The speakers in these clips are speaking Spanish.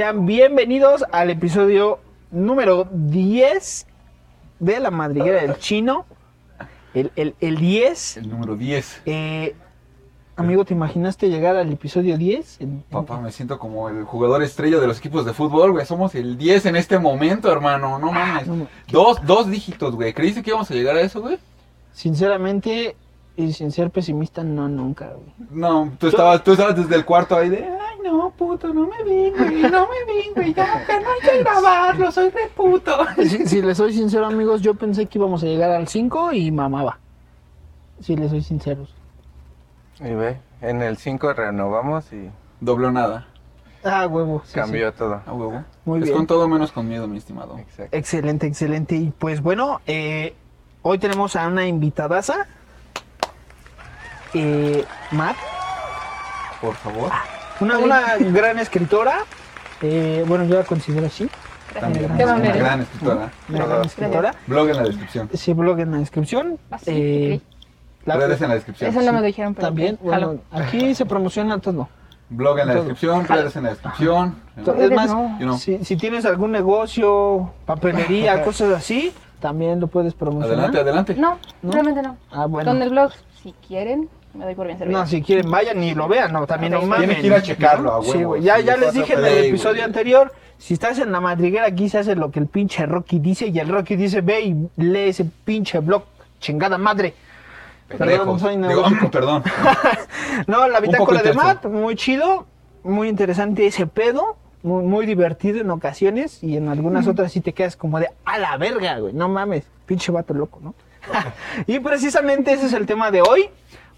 Sean bienvenidos al episodio número 10 de la madriguera del chino. El, el, el 10. El número 10. Eh, amigo, ¿te imaginaste llegar al episodio 10? En- en- Papá, me siento como el jugador estrella de los equipos de fútbol, güey. Somos el 10 en este momento, hermano. No mames. no, Dos, dos dígitos, güey. ¿Creíste que íbamos a llegar a eso, güey? Sinceramente, y sin ser pesimista, no, nunca, güey. No, tú estabas, tú estabas desde el cuarto ahí de, no, puto, no me vi, güey, no me vi, güey, ya, que no hay que grabarlo, soy re puto. Si, si les soy sincero, amigos, yo pensé que íbamos a llegar al 5 y mamaba. Si les soy sinceros. Y ve, en el 5 renovamos y Dobló nada, Ah, huevo. sí, cambió todo. a huevo. Muy es bien. con todo menos con miedo, mi estimado. Exacto. sí. Excelente, excelente. Y pues bueno, eh, hoy tenemos a una invitadaza. Eh, Matt, Por favor. Una, una gran escritora. Eh, bueno, yo la considero así. También, Qué una gran escritora. Una gran escritora. Blog en la descripción. Sí, blog en la descripción. Ah, sí, Eh, la- Redes en la descripción. Eso no me lo dijeron, pero también, bueno, aquí se promociona todo. Blog en la Todo. descripción, redes en la descripción. Es más, no. You know. si, si tienes algún negocio, papelería, cosas así, también lo puedes promocionar. Adelante, adelante. No, ¿No? realmente no. Ah, bueno. Con el blog, si quieren, me doy por bien servido. No, si quieren, vayan y lo vean, no, también no Ok. mamen. Tiene que ir a checarlo, a huevo. Sí, güey, ya, Sí, ya les dije en el episodio anterior, si estás en la madriguera aquí se hace lo que el pinche Rocky dice y el Rocky dice, ve y lee ese pinche blog, chingada madre. Pendejos. soy Digo, perdón. No, la bitácora de. Matt, muy chido, muy interesante ese pedo, muy, muy divertido en ocasiones y en algunas otras sí te quedas como de a la verga, güey, no mames, pinche vato loco, ¿no? y precisamente ese es el tema de hoy.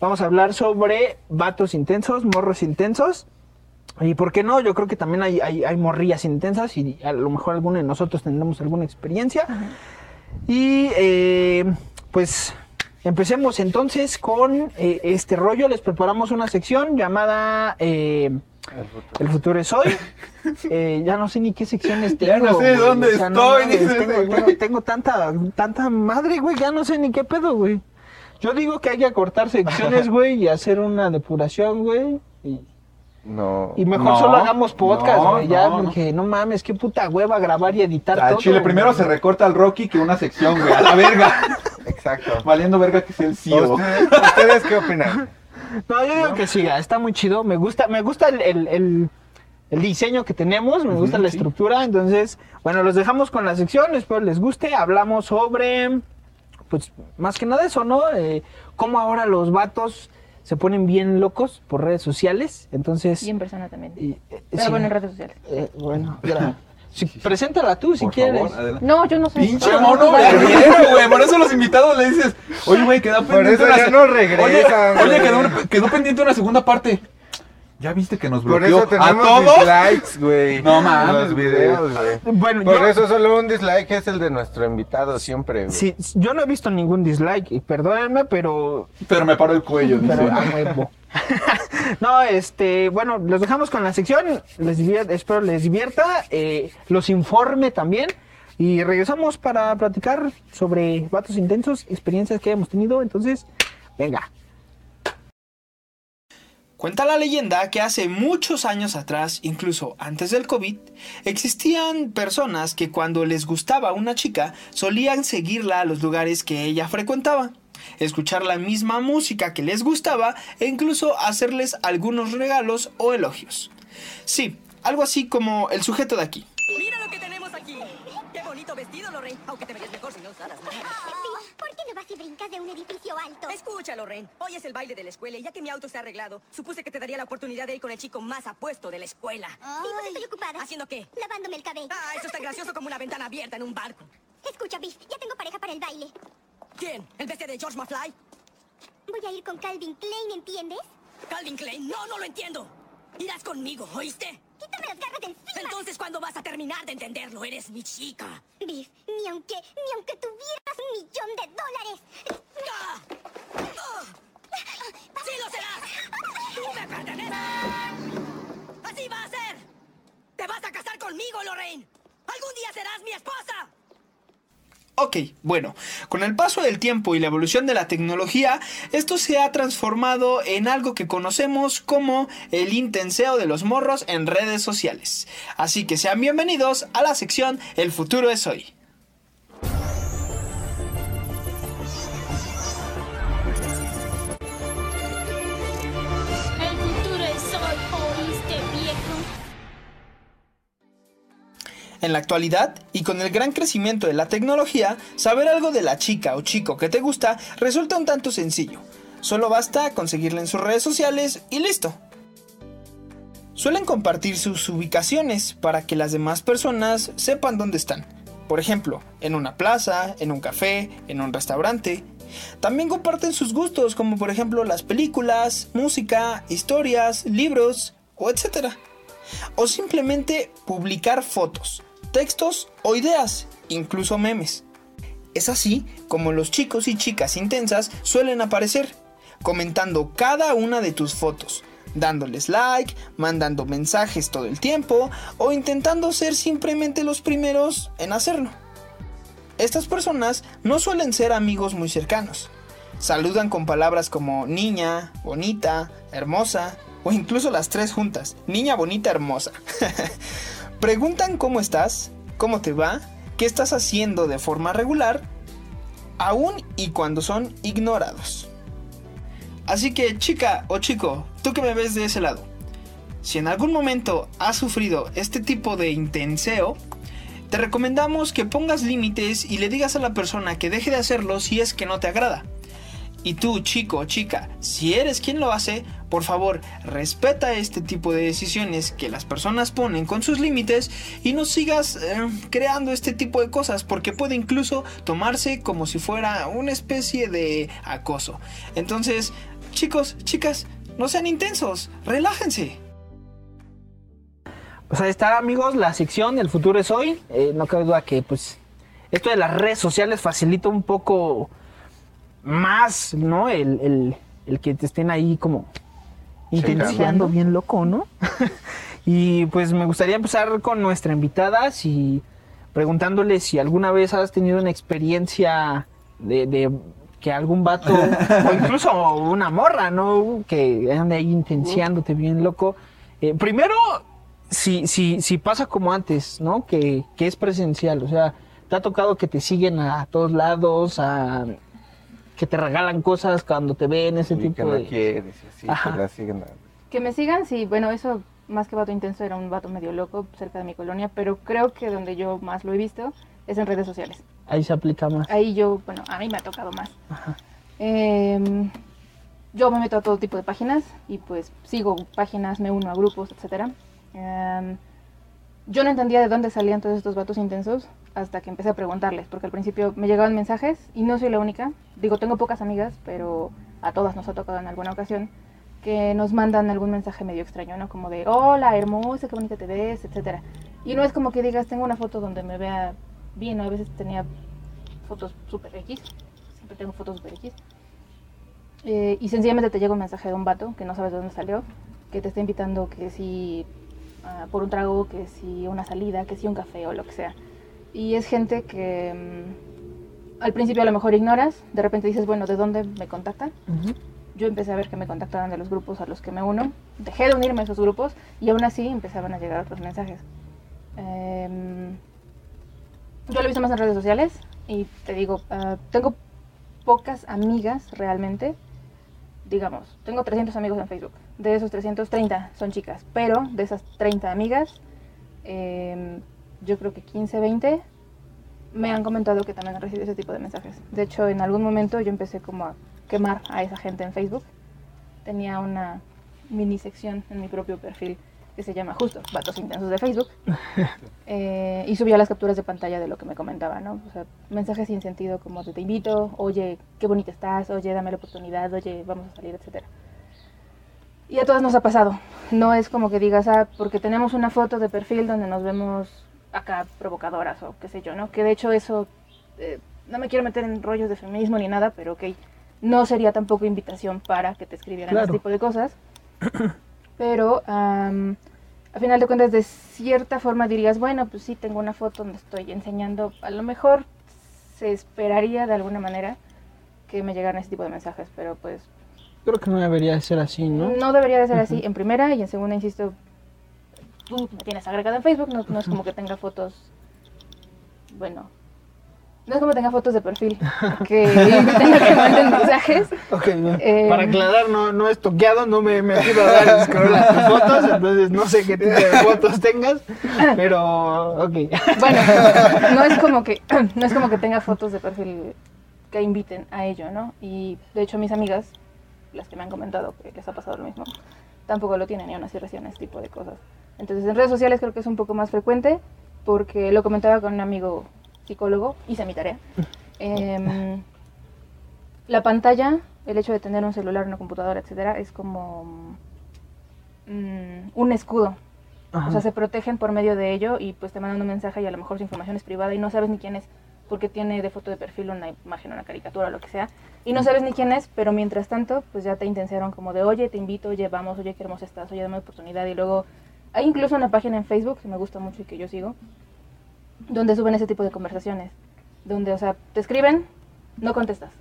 Vamos a hablar sobre vatos intensos, morros intensos. Y por qué no, yo creo que también hay, hay, hay morrillas intensas y a lo mejor alguno de nosotros tendremos alguna experiencia. Y eh, pues empecemos entonces con eh, este rollo. Les preparamos una sección llamada eh, El futuro. El futuro es hoy. Eh, ya no sé ni qué secciones tengo. Ya no sé dónde estoy, güey. tengo- tengo tanta, tanta madre, güey, ya no sé ni qué pedo, güey. Yo digo que hay que cortar secciones, güey, y hacer una depuración, güey. Y, No. y mejor No, solo hagamos podcast, no, güey, ya, no, porque no. mames, qué puta hueva grabar y editar todo. chile, primero se recorta al Rocky que una sección, güey. A la verga. Exacto. Valiendo verga que sea el CEO. ¿Ustedes, ¿Ustedes qué opinan? No, yo digo que sí, está muy chido. Me gusta, me gusta el, el- el- el diseño que tenemos, me gusta la sí. estructura. Entonces, bueno, los dejamos con la sección, espero les guste. Hablamos sobre, pues, más que nada eso, ¿no? Eh, cómo ahora los vatos se ponen bien locos por redes sociales. Entonces, Y en persona también. y, eh, Pero sí, bueno, en redes sociales. eh, bueno, sí, preséntala tú si Por quieres. favor. No, yo no soy. Pinche Ah, mono güey. Por eso los invitados le dices, oye, güey, quedó Por pendiente eso una ya se- no regresan, Oye, oye, quedó, quedó pendiente una segunda parte. ¿Ya viste que nos Por bloqueó eso a tenemos todos? dislikes, güey. No mames, Los videos, güey. Bueno, Por yo, eso solo un dislike es el de nuestro invitado siempre, güey. sí, yo no he visto ningún dislike, y perdónenme, pero Pero me paró el cuello, dice. Pero a huevo. no, este, bueno, los dejamos con la sección. Les espero les divierta, eh, los informe también. Y regresamos para platicar sobre vatos intensos, experiencias que hemos tenido. Entonces, venga. Cuenta la leyenda que hace muchos años atrás, incluso antes del COVID, existían personas que cuando les gustaba una chica solían seguirla a los lugares que ella frecuentaba, escuchar la misma música que les gustaba e incluso hacerles algunos regalos o elogios. Sí, algo así como el sujeto de aquí. Mira lo que tenemos aquí. Qué bonito vestido, Lorraine. Aunque te mejor si no nada. Biff, ¿por qué no vas y brincas de un edificio alto? Escucha, Lorraine. Hoy es el baile de la escuela y ya que mi auto está arreglado, supuse que te daría la oportunidad de ir con el chico más apuesto de la escuela. Sí, pues estoy ocupada. ¿Haciendo qué? Lavándome el cabello. Ah, eso es tan gracioso como una ventana abierta en un barco. Escucha, Biff, ya tengo pareja para el baile. ¿Quién? ¿El bestia de George McFly? Voy a ir con Calvin Klein, ¿entiendes? Calvin Klein. No, no lo entiendo. Irás conmigo, ¿oíste? Quítame las garras de encima. Entonces, ¿cuándo vas a terminar de entenderlo? Eres mi chica. Biff, ni aunque, ni aunque tuvieras un millón de dólares. ¡Ah! ¡Ah! ¡Sí lo serás! ¡Tú me perteneces! ¡Así va a ser! ¡Te vas a casar conmigo, Lorraine! ¡Algún día serás mi esposa! Ok, bueno, con el paso del tiempo y la evolución de la tecnología, esto se ha transformado en algo que conocemos como el intenseo de los morros en redes sociales. Así que sean bienvenidos a la sección El futuro es hoy. En la actualidad, y con el gran crecimiento de la tecnología, saber algo de la chica o chico que te gusta resulta un tanto sencillo. Solo basta conseguirla en sus redes sociales y listo. Suelen compartir sus ubicaciones para que las demás personas sepan dónde están. Por ejemplo, en una plaza, en un café, en un restaurante. También comparten sus gustos, como por ejemplo las películas, música, historias, libros o etcétera o simplemente publicar fotos, textos o ideas, incluso memes. Es así como los chicos y chicas intensas suelen aparecer, comentando cada una de tus fotos, dándoles like, mandando mensajes todo el tiempo o intentando ser simplemente los primeros en hacerlo. Estas personas no suelen ser amigos muy cercanos. Saludan con palabras como niña, bonita, hermosa o incluso las tres juntas, niña bonita hermosa. Preguntan cómo estás, cómo te va, qué estás haciendo de forma regular, aún y cuando son ignorados. Así que chica o chico, tú que me ves de ese lado, si en algún momento has sufrido este tipo de intenseo, te recomendamos que pongas límites y le digas a la persona que deje de hacerlo si es que no te agrada. Y tú, chico o chica, si eres quien lo hace, por favor, respeta este tipo de decisiones que las personas ponen con sus límites y no sigas eh, creando este tipo de cosas porque puede incluso tomarse como si fuera una especie de acoso. Entonces, chicos, chicas, no sean intensos, relájense. Pues ahí está, amigos, la sección El futuro es hoy. Eh, no cabe duda que, pues, esto de las redes sociales facilita un poco más, ¿no? El, el- el que te estén ahí como intenciando bien loco, ¿no? y pues me gustaría empezar con nuestra invitada, si preguntándole si alguna vez has tenido una experiencia de, de que algún vato, o incluso una morra, ¿no? Que ande ahí intenciándote bien loco. Eh, primero, si, si, si pasa como antes, ¿no? Que, que es presencial, o sea, te ha tocado que te siguen a todos lados, a que te regalan cosas cuando te ven, ese Y que tipo no de... quieres, y así, Ajá. que la siguen. Que me sigan, sí, bueno, eso más que vato intenso era un vato medio loco cerca de mi colonia, pero creo que donde yo más lo he visto es en redes sociales. Ahí se aplica más. Ahí yo, bueno, a mí me ha tocado más. Ajá. Em, yo me meto a todo tipo de páginas y pues sigo páginas, me uno a grupos, etc. yo no entendía de dónde salían todos estos vatos intensos hasta que empecé a preguntarles, porque al principio me llegaban mensajes y no soy la única. Digo, tengo pocas amigas, pero a todas nos ha tocado en alguna ocasión que nos mandan algún mensaje medio extraño, ¿no? Como de, hola, hermosa, qué bonita te ves, etcétera. Y no es como que digas, tengo una foto donde me vea bien, ¿no? A veces tenía fotos super X, siempre tengo fotos super X. Eh, y sencillamente te llega un mensaje de un vato que no sabes de dónde salió, que te está invitando que si ah, por un trago, que si una salida, que si un café o lo que sea. Y es gente que mm, al principio a lo mejor ignoras, de repente dices, bueno, ¿de dónde me contactan? Yo empecé a ver que me contactaban de los grupos a los que me uno, dejé de unirme a esos grupos y aún así empezaban a llegar otros mensajes. Em, yo lo he visto más en redes sociales y te digo, ah, tengo pocas amigas realmente. Digamos, tengo 300 amigos en Facebook. De esos 330 son chicas, pero de esas 30 amigas, em, yo creo que 15, 20 me han comentado que también han recibido ese tipo de mensajes. De hecho, en algún momento yo empecé como a quemar a esa gente en Facebook. Tenía una mini sección en mi propio perfil que se llama justo Vatos Intensos de Facebook. Eh, y subía las capturas de pantalla de lo que me comentaba, ¿no? O sea, mensajes sin sentido como de te invito, oye, qué bonita estás, oye, dame la oportunidad, oye, vamos a salir, etcétera. Y a todas nos ha pasado. No es como que digas, ah, porque tenemos una foto de perfil donde nos vemos acá provocadoras o qué sé yo, ¿no? Que de hecho eso, eh, no me quiero meter en rollos de feminismo ni nada, pero ok, no sería tampoco invitación para que te escribieran Claro. ese tipo de cosas. Pero a final de cuentas, de cierta forma dirías, bueno, pues sí, tengo una foto donde estoy enseñando, a lo mejor se esperaría de alguna manera que me llegaran ese tipo de mensajes, pero pues Creo que no debería ser así, ¿no? no, debería de ser así en primera y en segunda, insisto, tú me tienes agregada en Facebook, no, no es como que tenga fotos, bueno, no es como tenga fotos de perfil, que tenga que manden mensajes. Ok, bien. Eh, para aclarar, no, no es toqueado, no me he metido a dar scroll a tus fotos, entonces no sé qué tipo de fotos tengas, pero ok. Bueno, no es como que no es como que tenga fotos de perfil que inviten a ello, ¿no? Y de hecho mis amigas, las que me han comentado que les ha pasado lo mismo, tampoco lo tienen y aún así reciben este tipo de cosas. Entonces en redes sociales creo que es un poco más frecuente porque lo comentaba con un amigo psicólogo, hice mi tarea. Em, la pantalla, el hecho de tener un celular, una computadora, etcétera, es como mm, un escudo Ajá. o sea, se protegen por medio de ello y pues te mandan un mensaje y a lo mejor su información es privada y no sabes ni quién es porque tiene de foto de perfil una imagen, una caricatura, lo que sea. Y no sabes ni quién es, pero mientras tanto, pues ya te intencionaron como de, oye, te invito, oye, vamos, oye, qué hermosa estás, oye, dame oportunidad. Y luego hay incluso una página en Facebook que me gusta mucho y que yo sigo, donde suben ese tipo de conversaciones. Donde, o sea, te escriben, no contestas.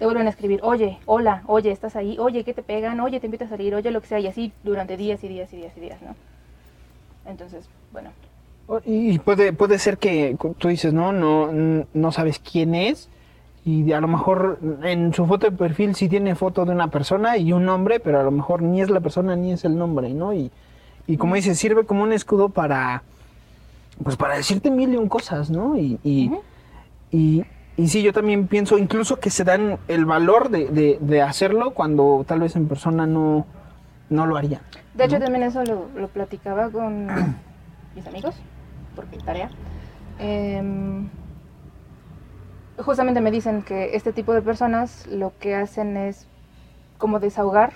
Te vuelven a escribir, oye, hola, oye, estás ahí, oye, ¿qué te pegan? Oye, te invito a salir, oye, lo que sea, y así durante días y días y días y días, ¿no? Entonces, bueno, Y puede, puede ser que tú dices, no, no, no sabes quién es. Y a lo mejor en su foto de perfil sí tiene foto de una persona y un nombre, pero a lo mejor ni es la persona ni es el nombre, ¿no? Y, y como dices, sirve como un escudo para, pues para decirte mil y un cosas, ¿no? Y, y, y, y sí, yo también pienso incluso que se dan el valor de, de, de hacerlo cuando tal vez en persona no, no lo harían. De hecho, también eso lo, lo platicaba con mis amigos, porque tarea. Em, justamente me dicen que este tipo de personas lo que hacen es como desahogar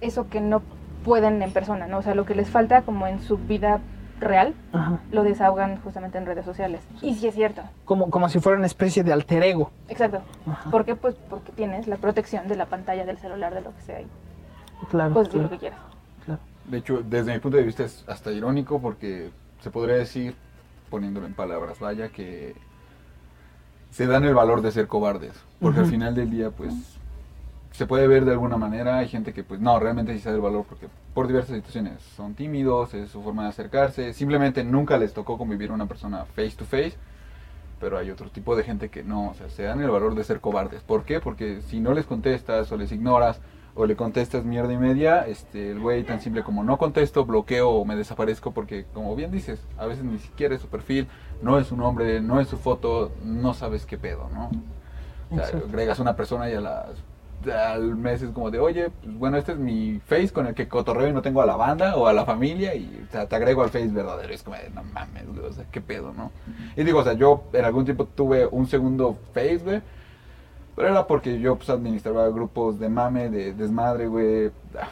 eso que no pueden en persona, ¿no? O sea, lo que les falta como en su vida real, Ajá. lo desahogan justamente en redes sociales. Y sí es cierto, Como, como si fuera una especie de alter ego. exacto. Ajá. ¿Por qué? Pues porque tienes la protección de la pantalla del celular, de lo que sea, y Claro, puedes decir claro, lo que quieras. De hecho, desde mi punto de vista es hasta irónico porque se podría decir, poniéndolo en palabras, vaya, que se dan el valor de ser cobardes. Porque al final del día, pues, se puede ver de alguna manera. Hay gente que, pues, no, realmente sí se da el valor porque por diversas situaciones son tímidos, es su forma de acercarse. Simplemente nunca les tocó convivir una persona face to face. Pero hay otro tipo de gente que no, o sea, se dan el valor de ser cobardes. ¿Por qué? Porque si no les contestas o les ignoras o le contestas mierda y media, este, el güey tan simple como no contesto, bloqueo o me desaparezco porque, como bien dices, a veces ni siquiera es su perfil, no es su nombre, no es su foto, no sabes qué pedo, ¿no? O sea, agregas una persona y a las al mes es como de, oye, pues, bueno, este es mi face con el que cotorreo y no tengo a la banda o a la familia y o sea, te agrego al face verdadero. Es como de, no mames, güey, o sea, qué pedo, ¿no? Y digo, o sea, yo en algún tiempo tuve un segundo face, güey. Pero era porque yo pues administraba grupos de mame, de desmadre, güey. Ah,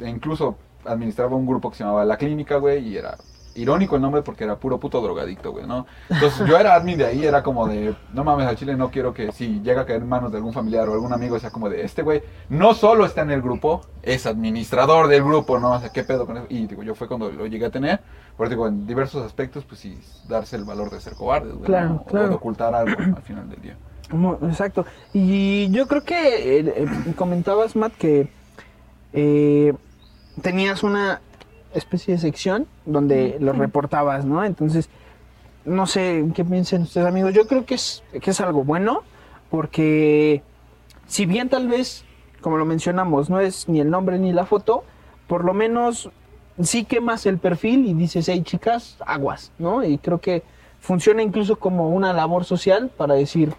e incluso administraba un grupo que se llamaba La Clínica, güey, y era irónico el nombre porque era puro puto drogadicto, güey, ¿no? Entonces yo era admin de ahí, era como de, no mames, al chile no quiero que si llega a caer en manos de algún familiar o algún amigo, sea como de, este güey no solo está en el grupo, es administrador del grupo, ¿no? O sea, ¿qué pedo con eso? Y digo, yo fue cuando lo llegué a tener, pero digo, en diversos aspectos, pues sí, darse el valor de ser cobardes, güey, Claro, ¿no? O claro. de ocultar algo al final del día. Exacto. Y yo creo que eh, eh, comentabas, Matt, que eh, tenías una especie de sección donde lo reportabas, ¿no? Entonces, no sé qué piensen ustedes, amigos. Yo creo que es, que es algo bueno, porque si bien tal vez, como lo mencionamos, no es ni el nombre ni la foto, por lo menos sí quemas el perfil y dices, hey chicas, aguas, ¿no? Y creo que funciona incluso como una labor social para decir,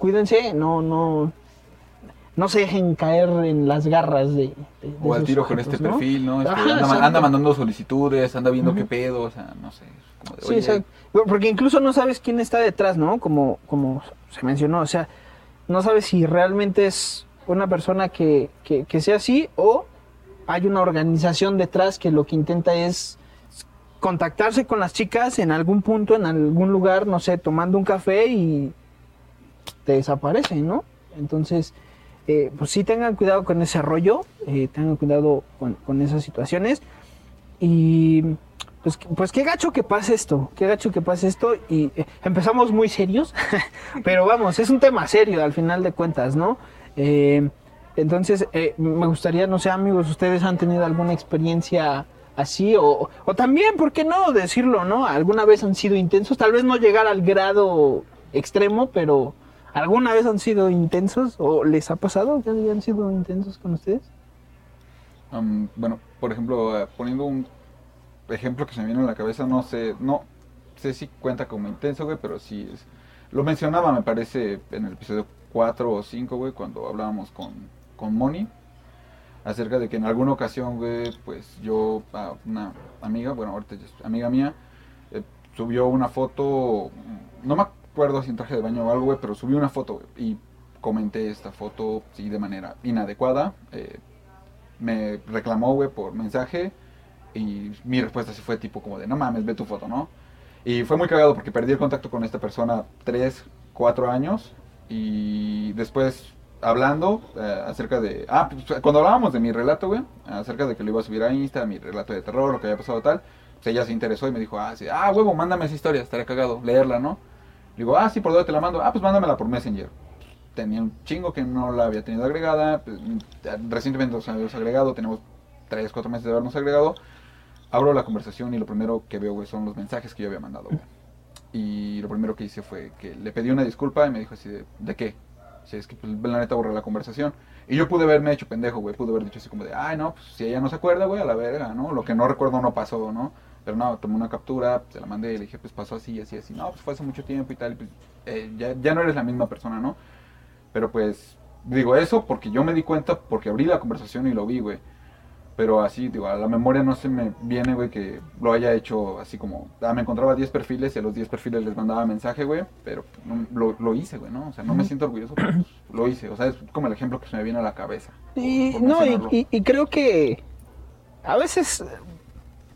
cuídense, no, no, no se dejen caer en las garras de, de- O al tiro con este ¿no? perfil, ¿no? Este, Ajá, anda, mandando solicitudes, anda viendo qué Ujú. pedo, o sea, no sé. como de, Sí, exacto. Pero Porque incluso no sabes quién está detrás, ¿no? Como, como se mencionó, o sea, no sabes si realmente es una persona que, que, que sea así o hay una organización detrás que lo que intenta es contactarse con las chicas en algún punto, en algún lugar, no sé, tomando un café y te desaparece, ¿no? Entonces, eh, pues sí tengan cuidado con ese rollo, eh, tengan cuidado con, esas situaciones. Y pues, pues qué gacho que pase esto, qué gacho que pase esto y eh, empezamos muy serios, pero vamos, es un tema serio al final de cuentas, ¿no? Entonces, me gustaría, no sé, amigos, ustedes han tenido alguna experiencia así o también, ¿por qué no decirlo, no? ¿Alguna vez han sido intensos? Tal vez no llegar al grado extremo, pero ¿alguna vez han sido intensos o les ha pasado que hayan sido intensos con ustedes? Um, bueno, por ejemplo, eh, poniendo un ejemplo que se me viene a la cabeza, no sé, no sé si cuenta como intenso, güey, pero sí es. Lo mencionaba, me parece, en el episodio 4 o 5, güey, cuando hablábamos con, con Moni, acerca de que en alguna ocasión, güey, pues yo, a una amiga, bueno, ahorita es amiga mía, eh, subió una foto, no me acuerdo si en traje de baño o algo, güey, pero subió una foto, y comenté esta foto, sí, de manera inadecuada, eh, me reclamó, güey, por mensaje. Y mi respuesta sí fue tipo como de, no mames, ve tu foto, ¿no? Y fue muy cagado porque perdí el contacto con esta persona tres, cuatro años. Y después hablando eh, acerca de... Ah, pues, cuando hablábamos de mi relato, güey, acerca de que lo iba a subir a Insta, mi relato de terror, lo que había pasado tal, pues ella se interesó y me dijo, ah, sí, ah, huevo, mándame esa historia, estaría cagado, leerla, ¿no? Digo, ah, sí, ¿por dónde te la mando? Ah, pues mándamela por Messenger tenía un chingo que no la había tenido agregada. pues, recientemente nos habíamos agregado, tenemos 3, 4 meses de habernos agregado. Abro la conversación y lo primero que veo, güey, son los mensajes que yo había mandado, güey. Y lo primero que hice fue que le pedí una disculpa y me dijo así de, ¿de qué? Si es que, pues, la neta borré la conversación. Y yo pude haberme hecho pendejo, güey. Pude haber dicho así como de, ay, no, pues si ella no se acuerda, güey, a la verga, ¿no? Lo que no recuerdo no pasó, ¿no? Pero no, tomé una captura, se la mandé y le dije, pues pasó así, así, así. No, pues fue hace mucho tiempo y tal. y, pues, eh, ya, ya no eres la misma persona, ¿no? Pero pues, digo eso porque yo me di cuenta, porque abrí la conversación y lo vi, güey. Pero así, digo, a la memoria no se me viene, güey, que lo haya hecho así como... Ah, me encontraba 10 perfiles y a los 10 perfiles les mandaba mensaje, güey. Pero no, lo, lo hice, güey, ¿no? O sea, no me siento orgulloso, pero pues, lo hice. O sea, es como el ejemplo que se me viene a la cabeza. Y, por no, y, y- y creo que a veces,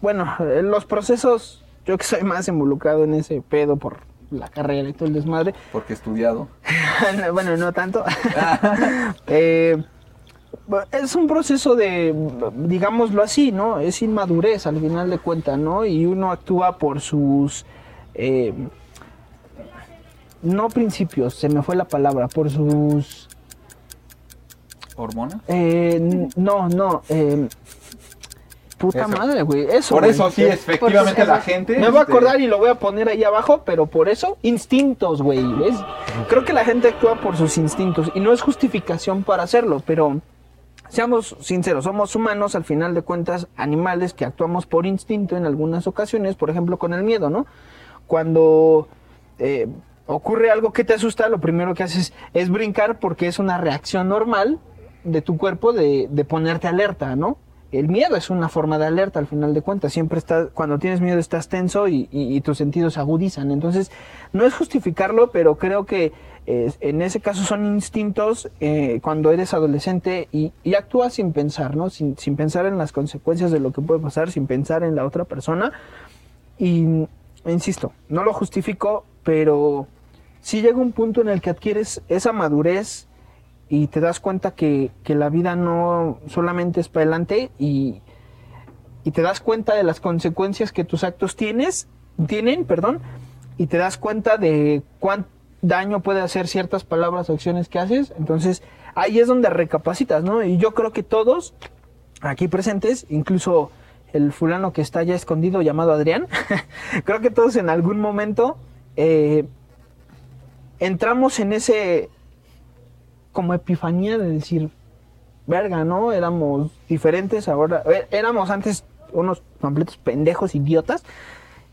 bueno, en los procesos, yo que soy más involucrado en ese pedo por la carrera y todo el desmadre, Porque he estudiado. bueno, no tanto. Eh, es un proceso de, digámoslo así, ¿no? Es inmadurez al final de cuentas, ¿no? Y uno actúa por sus... eh, no principios, se me fue la palabra, por sus... ¿Hormonas? eh, no, no. eh, puta Eso. madre, güey. Eso. Por güey. eso sí, efectivamente la gente... Me voy a este, acordar y lo voy a poner ahí abajo, pero por eso, instintos, güey. ¿ves? Creo que la gente actúa por sus instintos y no es justificación para hacerlo, pero seamos sinceros, somos humanos, al final de cuentas, animales que actuamos por instinto en algunas ocasiones, por ejemplo, con el miedo, ¿no? Cuando eh, ocurre algo que te asusta, lo primero que haces es brincar porque es una reacción normal de tu cuerpo de, de ponerte alerta, ¿no? El miedo es una forma de alerta al final de cuentas. Siempre estás, cuando tienes miedo estás tenso y, tus sentidos se agudizan. Entonces, no es justificarlo, pero creo que eh, en ese caso son instintos eh, cuando eres adolescente y, actúas sin pensar, ¿no? Sin, sin pensar en las consecuencias de lo que puede pasar, sin pensar en la otra persona. Y insisto, no lo justifico, pero sí llega un punto en el que adquieres esa madurez y te das cuenta que, que la vida no solamente es para adelante y, y te das cuenta de las consecuencias que tus actos tienes, tienen, perdón, y te das cuenta de cuán daño puede hacer ciertas palabras o acciones que haces. Entonces, ahí es donde recapacitas, ¿no? Y yo creo que todos aquí presentes, incluso el fulano que está ya escondido llamado Adrián, creo que todos en algún momento eh, entramos en ese como epifanía de decir, verga, ¿no? Éramos diferentes, ahora eh, éramos antes unos completos pendejos idiotas.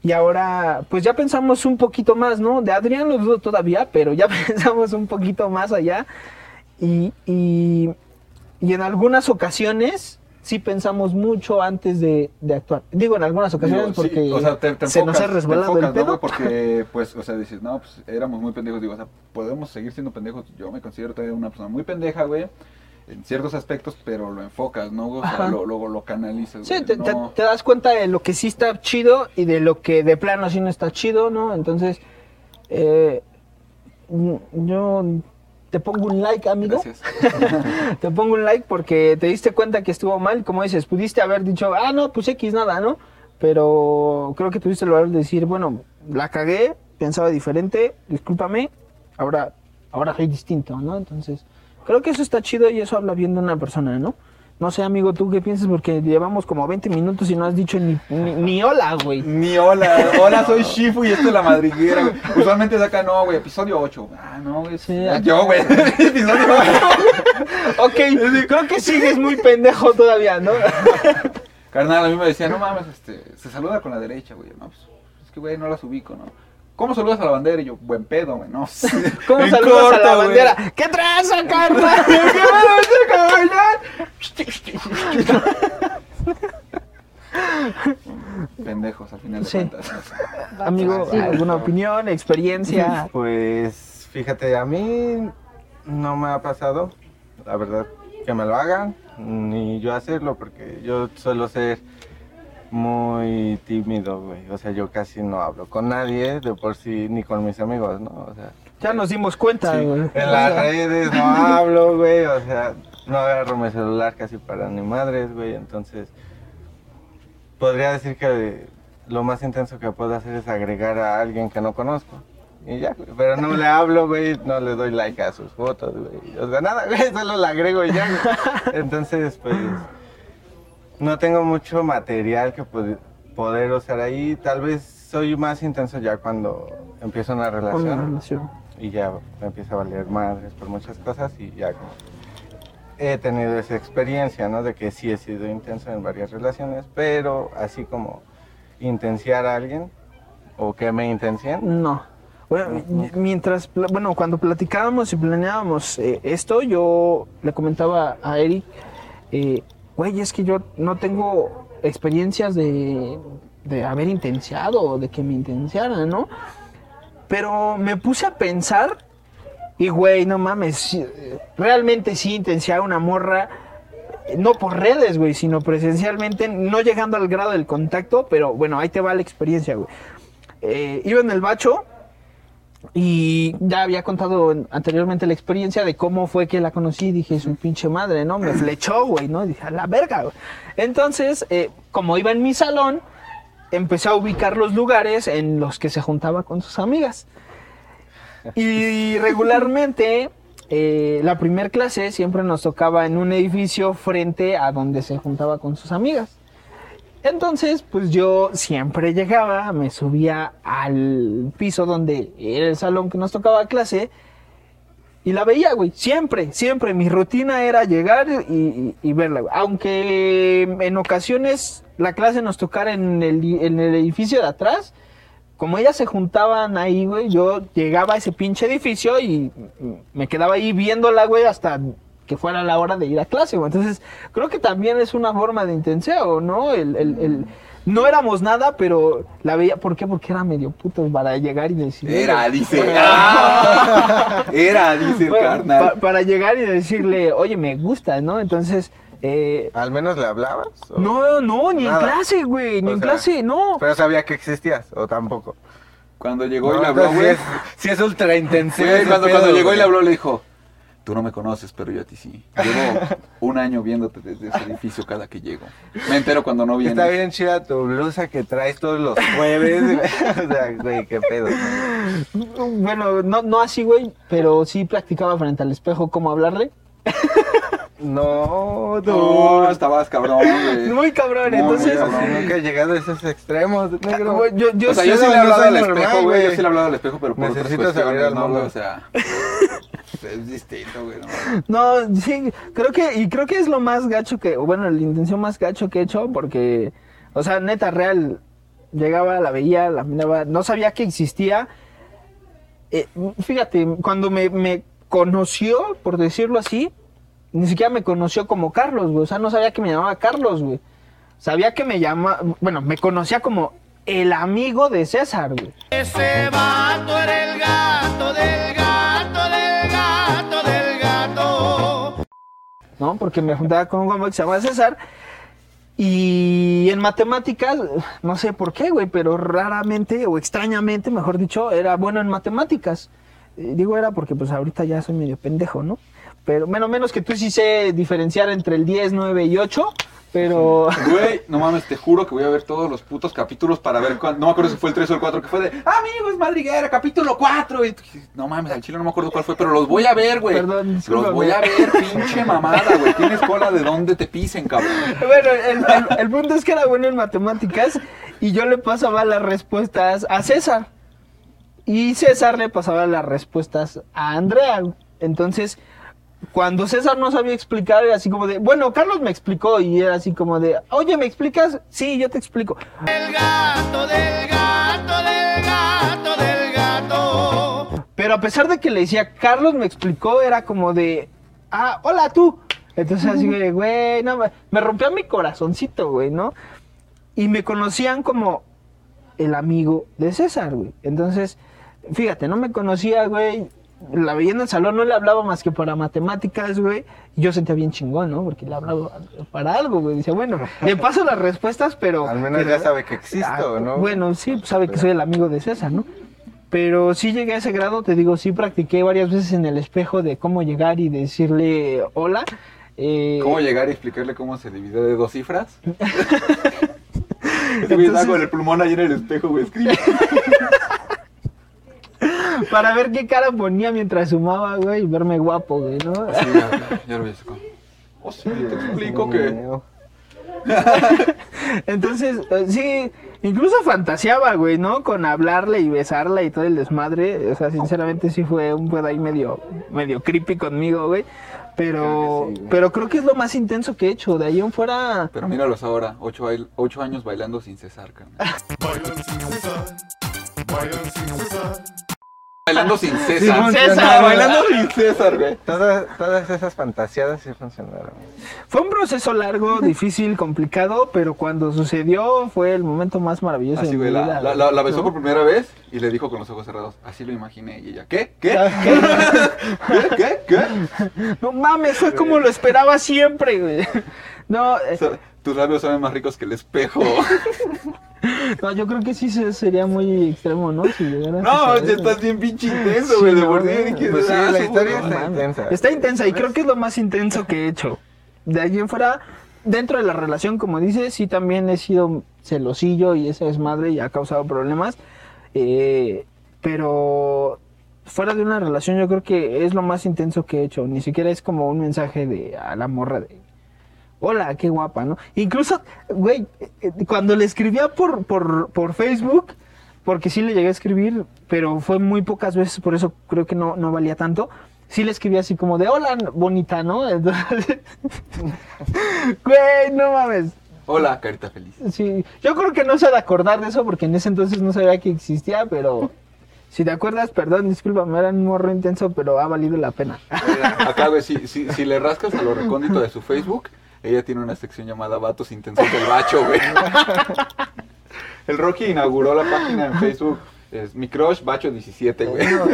Y ahora, pues ya pensamos un poquito más, ¿no? De Adrián lo dudo todavía, pero ya pensamos un poquito más allá. Y, y, y en algunas ocasiones sí pensamos mucho antes de, de actuar. Digo en algunas ocasiones Digo, sí, porque o sea, te- te se nos ha resbalado enfocas, el ¿no, pedo. Porque, pues, o sea, dices, no, pues éramos muy pendejos. Digo, o sea, podemos seguir siendo pendejos. Yo me considero todavía una persona muy pendeja, güey. En ciertos aspectos, pero lo enfocas, ¿no? O sea, lo- luego lo canalizas. Sí, no- te das cuenta de lo que sí está chido y de lo que de plano sí no está chido, ¿no? Entonces, eh, mm, yo te pongo un like, amigo. Gracias. te pongo un like porque te diste cuenta que estuvo mal. Como dices, pudiste haber dicho, ah, no, pues X nada, ¿no? pero creo que tuviste el valor de decir, bueno, la cagué, pensaba diferente, discúlpame, ahora, ahora soy distinto, ¿no? Entonces, creo que eso está chido y eso habla bien de una persona, ¿no? No sé, amigo, ¿tú qué piensas? Porque llevamos como 20 minutos y no has dicho ni, ni, ni hola, güey. Ni hola, hola, soy Shifu y esto es la madriguera, güey. Usualmente es acá, no, güey, episodio 8. Ah, no, güey. Sí, yo, güey. episodio 8. Ok, creo que sigues muy pendejo todavía, ¿no? Carnal, a mí me decía, no mames, este, se saluda con la derecha, güey. No, pues, es que, güey, no las ubico, ¿no? ¿Cómo saludas a la bandera? Y yo, buen pedo, güey, no. ¿Cómo saludas a la bandera? ¿Qué traza, carnal? Pendejos, al final de Sí. cuentas. Amigo, Sí. ¿alguna opinión, experiencia? Pues fíjate, a mí no me ha pasado, la verdad, que me lo hagan, ni yo hacerlo, porque yo suelo ser muy tímido, güey. O sea, yo casi no hablo con nadie, de por sí, ni con mis amigos, ¿no? O sea, Ya nos dimos cuenta, Sí. güey. en las redes no hablo, güey. O sea, no agarro mi celular casi para ni madres, güey. Entonces, podría decir que lo más intenso que puedo hacer es agregar a alguien que no conozco. Y ya, güey. Pero no le hablo, güey. No le doy like a sus fotos, güey. O sea, nada, güey. Solo le agrego y ya, güey. Entonces, pues, no tengo mucho material que pod- poder usar ahí. Tal vez soy más intenso ya cuando empiezo una la relación. y ya me empieza a valer madres por muchas cosas y ya he tenido esa experiencia, ¿no? De que sí he sido intenso en varias relaciones, pero así como intenciar a alguien o que me intencien, No. Bueno, mientras, bueno, cuando platicábamos y planeábamos eh, esto, yo le comentaba a Eric, eh, güey, es que yo no tengo experiencias de, de haber intenciado o de que me intenciaran, ¿no? Pero me puse a pensar y, güey, no mames, realmente sí intenciar a una morra, no por redes, güey, sino presencialmente, no llegando al grado del contacto, pero bueno, ahí te va la experiencia, güey. Eh, iba en el bacho y ya había contado en- anteriormente la experiencia de cómo fue que la conocí. Dije, su pinche madre, ¿no? Me flechó, güey, ¿no? Dije, a la verga, güey. Entonces, eh, como iba en mi salón, empecé a ubicar los lugares en los que se juntaba con sus amigas. Y regularmente, eh, la primera clase siempre nos tocaba en un edificio frente a donde se juntaba con sus amigas. Entonces, pues yo siempre llegaba, me subía al piso donde era el salón que nos tocaba clase y la veía, güey. Siempre, siempre. Mi rutina era llegar y, verla. Aunque en ocasiones la clase nos tocara en el, en el edificio de atrás, como ellas se juntaban ahí, güey, yo llegaba a ese pinche edificio y me quedaba ahí viéndola, güey, hasta que fuera la hora de ir a clase, güey. Entonces, creo que también es una forma de intenseo, ¿no? El, el- el- no éramos nada, pero la veía, ¿por qué? Porque era medio puto para llegar y decir... Era, dice. Ah, Era, dice el Bueno, carnal. pa- para llegar y decirle, oye, me gusta, ¿no? Entonces, eh, ¿al menos le hablabas? o- no, no, ni en Nada. clase, güey, ni O en sea, clase, no. Pero sabía que existías, o tampoco. Cuando llegó y No, le habló, güey. sí es- sí es ultra ese cuando, pedo, cuando llegó y le habló, le dijo, tú no me conoces, pero yo a ti sí. Llevo un año viéndote desde ese edificio cada que llego. Me entero cuando no vienes. Está bien chida tu blusa que traes todos los jueves. o sea, güey, qué pedo. Bueno, no, no así, güey, pero sí practicaba frente al espejo cómo hablarle. No, No, no. estabas cabrón, güey. Muy cabrón, Muy entonces... cabrón. Nunca he llegado a esos extremos, negro. güey, yo, yo o sea, yo sé- sí le he yo hablado al normal, espejo, güey. Yo sí le he hablado al espejo, pero por Necesito otras cuestiones, ¿no, güey? O sea, es distinto, güey. ¿no? No, sí, creo que, y creo que es lo más gacho que, o bueno, la intención más gacho que he hecho, porque, o sea, neta, real, llegaba, la veía, la miraba, no sabía que existía. Eh, fíjate, cuando me, me conoció, por decirlo así, ni siquiera me conoció como Carlos, güey, o sea, no sabía que me llamaba Carlos, güey. Sabía que me llama, bueno, me conocía como el amigo de César, güey. Ese vato era el gato del gato del gato del gato. ¿no? Porque me juntaba con un compa que se llama César. Y en matemáticas, no sé por qué, güey, pero raramente o extrañamente, mejor dicho, era bueno en matemáticas. Eh, digo era porque pues ahorita ya soy medio pendejo, ¿no? Pero menos menos que tú sí sé diferenciar entre el 10, 9 y 8, Pero. Güey, no mames, te juro que voy a ver todos los putos capítulos para ver cuándo. No me acuerdo si fue el 3 o el 4 que fue de Amigos Madriguera, capítulo 4. Y, no mames, al chile no me acuerdo cuál fue, pero los voy a ver, güey. Perdón, Los discúlpame. voy a ver, pinche mamada, güey. Tienes cola de donde te pisen, cabrón. Bueno, el, el- el punto es que era bueno en matemáticas y yo le pasaba las respuestas a César. Y César le pasaba las respuestas a Andrea. Entonces, cuando César no sabía explicar, era así como de, bueno, Carlos me explicó y era así como de, oye, ¿me explicas? Sí, yo te explico. Del gato, del gato, del gato, del gato. Pero a pesar de que le decía, Carlos me explicó, era como de, ah, hola tú. Entonces así, de, güey, no, me rompía mi corazoncito, güey, ¿no? Y me conocían como el amigo de César, güey. Entonces, fíjate, no me conocía, güey. La veía en el salón, no le hablaba más que para matemáticas, güey. Y yo sentía bien chingón, ¿no? Porque le hablaba para algo, güey. Dice, bueno, le paso las respuestas, pero... Al menos pero- ya sabe que existo, Ah, ¿no? Bueno, sí, pues sabe que soy el amigo de César, ¿no? Pero sí llegué a ese grado, te digo, sí practiqué varias veces en el espejo de cómo llegar y decirle hola. Eh, ¿Cómo llegar y explicarle cómo se divide de dos cifras? Ese güey con el pulmón ahí en el espejo, güey. Escribe. Para ver qué cara ponía mientras sumaba, güey, y verme guapo, güey, ¿no? Sí, ya, ya lo sacado. Oh, sí, te explico que. Entonces, eh, sí, incluso fantaseaba, güey, ¿no? Con hablarle y besarla y todo el desmadre. O sea, sinceramente sí fue un pedo ahí medio, medio creepy conmigo, güey. Pero, Creo que sí, güey. pero creo que es lo más intenso que he hecho. De ahí en fuera, Pero míralos ahora, ocho, bail- ocho años bailando sin cesar, carnal. Bailando sin César. César, bailando sin César, güey. Todas, todas esas fantaseadas sí funcionaron. Fue un proceso largo, difícil, complicado, pero cuando sucedió fue el momento más maravilloso Así, de mi güey, la, vida. la, la- la besó ¿no? por primera vez y le dijo con los ojos cerrados. Así lo imaginé. Y ella, ¿qué? ¿Qué? ¿Qué? ¿Qué? ¿Qué? No mames, fue como lo esperaba siempre, güey. No, eh, O sea, tus labios saben más ricos que el espejo. no, yo creo que sí se- sería muy extremo, ¿no? Si llegara a No, ya eso. estás bien pinche intenso, güey. de no, por sí güey. dije, Pues sí, ah, la su historia está madre. intensa. Está intensa y creo que es lo más intenso que he hecho. De allí en fuera, dentro de la relación, como dices, sí también he sido celosillo y esa desmadre y ha causado problemas. Eh, pero fuera de una relación yo creo que es lo más intenso que he hecho. Ni siquiera es como un mensaje de a la morra de... Hola, qué guapa, ¿no? Incluso, güey, cuando le escribía por, por, por Facebook, porque sí le llegué a escribir, pero fue muy pocas veces, por eso creo que no, no valía tanto. Sí le escribía así como de, hola, bonita, ¿no? Entonces, güey, no mames. Hola, carita feliz. Sí, yo creo que no se ha de acordar de eso porque en ese entonces no sabía que existía, pero si te acuerdas, perdón, discúlpame, era un morro intenso, pero ha valido la pena. Acá, güey, si, si, si le rascas a lo recóndito de su Facebook, ella tiene una sección llamada Vatos Intensos del Bacho, güey. El Rocky inauguró la página en Facebook. Es mi crush Bacho 17, güey. No,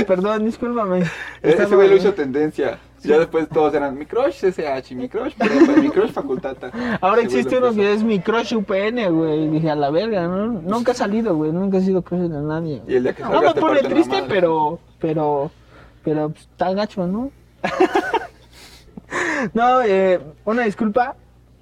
perdón, discúlpame. Ese güey lo hizo tendencia. Ya después todos eran mi crush CCH, mi crush prepa, mi crush facultata. Ahora Ese existe uno que es mi crush UPN, güey. Dije, a la verga, ¿no? Nunca he salido, güey. Nunca he sido crush de nadie. Y el día que No me pone triste, pero, pero, pero pues, está gacho, ¿no? no, eh, una disculpa.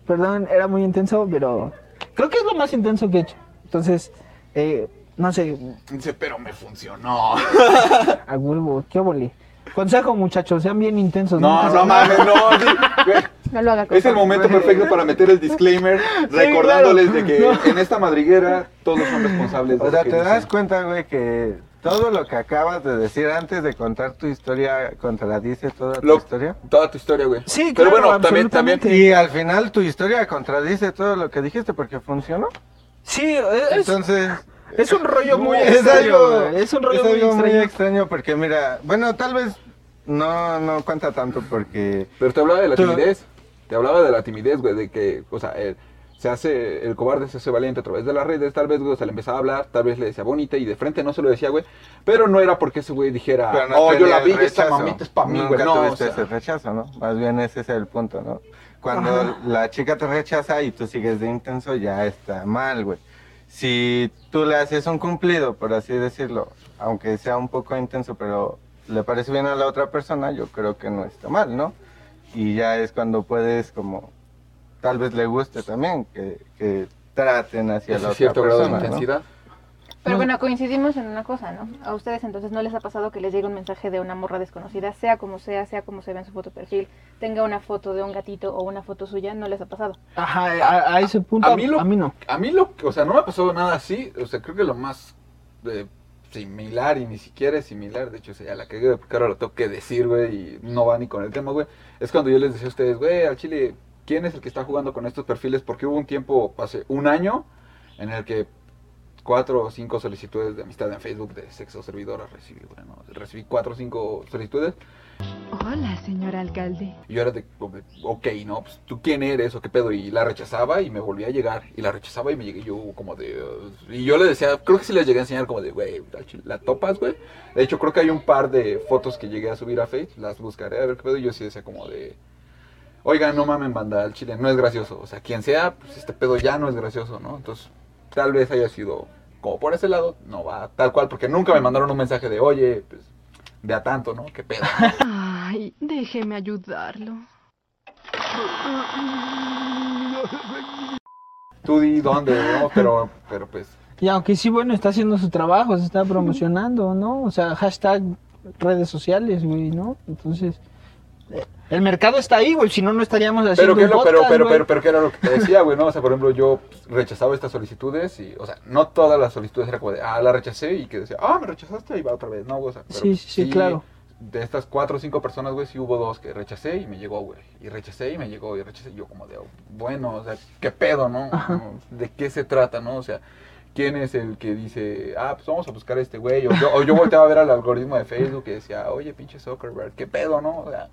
Perdón, era muy intenso, pero creo que es lo más intenso que he hecho. Entonces, eh, no sé, Dice, pero me funcionó. a huevo, qué volé. Consejo, muchachos, sean bien intensos. No, no mames, no. sí, güey. No lo haga. Es el momento perfecto para meter el disclaimer, recordándoles de que en esta madriguera todos son responsables de O lo sea, que te das cuenta, güey, que todo lo que acabas de decir antes de contar tu historia contradice toda tu Lo- historia. Toda tu historia, güey. Sí, Pero claro, bueno, también, también. Y al final tu historia contradice todo lo que dijiste porque funcionó. Sí, es, Entonces, es un rollo muy es extraño. algo, Es un rollo es muy extraño. extraño porque mira, bueno, tal vez no, no cuenta tanto porque Pero te hablaba de la Tú- timidez. Te hablaba de la timidez, güey, de que, o sea, el- se hace, el cobarde se hace valiente a través de las redes, tal vez, güey, o sea, le empezaba a hablar, tal vez le decía bonita y de frente no se lo decía, güey, pero no era porque ese güey dijera, Pero no oh, yo tenía la vi, el esta rechazo. mamita es para mí, Nunca güey, no, o tuviste sea, ese rechazo, ¿no? Más bien ese es el punto, ¿no? Cuando la chica te rechaza y tú sigues de intenso, ya está mal, güey. Si tú le haces un cumplido, por así decirlo, aunque sea un poco intenso, pero le parece bien a la otra persona, yo creo que no está mal, ¿no? Y ya es cuando puedes como tal vez le guste también que, que traten hacia la otra cierto grado de persona, ¿no? intensidad. Pero bueno, coincidimos en una cosa, ¿no? A ustedes entonces no les ha pasado que les llegue un mensaje de una morra desconocida, sea como sea, sea como se ve en su foto perfil, tenga una foto de un gatito o una foto suya, no les ha pasado. Ajá, a, a ese punto, a mí lo- a mí no. A mí lo que, o sea, no me pasó nada así, o sea, creo que lo más eh, similar y ni siquiera es similar, de hecho, o sea, ya la que porque ahora lo tengo que decir, güey, y no va ni con el tema, güey, es cuando yo les decía a ustedes, güey, al chile, ¿quién es el que está jugando con estos perfiles? Porque hubo un tiempo, hace un año, en el que cuatro o cinco solicitudes de amistad en Facebook de sexo servidora recibí, güey, ¿no? Recibí cuatro o cinco solicitudes Hola, señor alcalde. y yo era de, ok, ¿no? Pues tú quién eres o qué pedo. Y la rechazaba y me volvía a llegar. Y la rechazaba y me llegué yo como de... uh, y yo le decía, creo que sí les llegué a enseñar como de, güey, la topas, güey. De hecho, creo que hay un par de fotos que llegué a subir a Face. Las buscaré a ver qué pedo. Y yo sí decía como de... Oigan, no mamen, banda, al chile no es gracioso. O sea, quien sea, pues este pedo ya no es gracioso, ¿no? Entonces, tal vez haya sido como por ese lado, no va tal cual. Porque nunca me mandaron un mensaje de, oye, pues, de a tanto, ¿no? ¿Qué pedo? Ay, déjeme ayudarlo. Tú di dónde, ¿no? Pero, pero pues... Y aunque sí, bueno, está haciendo su trabajo, se está promocionando, ¿no? O sea, hashtag redes sociales, güey, ¿no? Entonces, eh, el mercado está ahí, güey, si no, no estaríamos haciendo Pero, ¿qué es un lo- pero, podcast, pero, pero, pero, ¿qué era lo que te decía, güey? ¿no? O sea, por ejemplo, yo pues, rechazaba estas solicitudes y, o sea, no todas las solicitudes era como de, ah, la rechacé y que decía, ah, me rechazaste y va otra vez, ¿no? O sea, pero Sí, sí, sí, claro. De estas cuatro o cinco personas, güey, sí hubo dos que rechacé y me llegó, güey. Y rechacé y me llegó y rechacé. Y yo como de, oh, bueno, o sea, ¿qué pedo, no? ¿De qué se trata, no? O sea, ¿quién es el que dice, ah, pues vamos a buscar a este güey? O yo, o yo volteaba a ver al algoritmo de Facebook y decía, oye, pinche Zuckerberg, ¿qué pedo, no? O sea,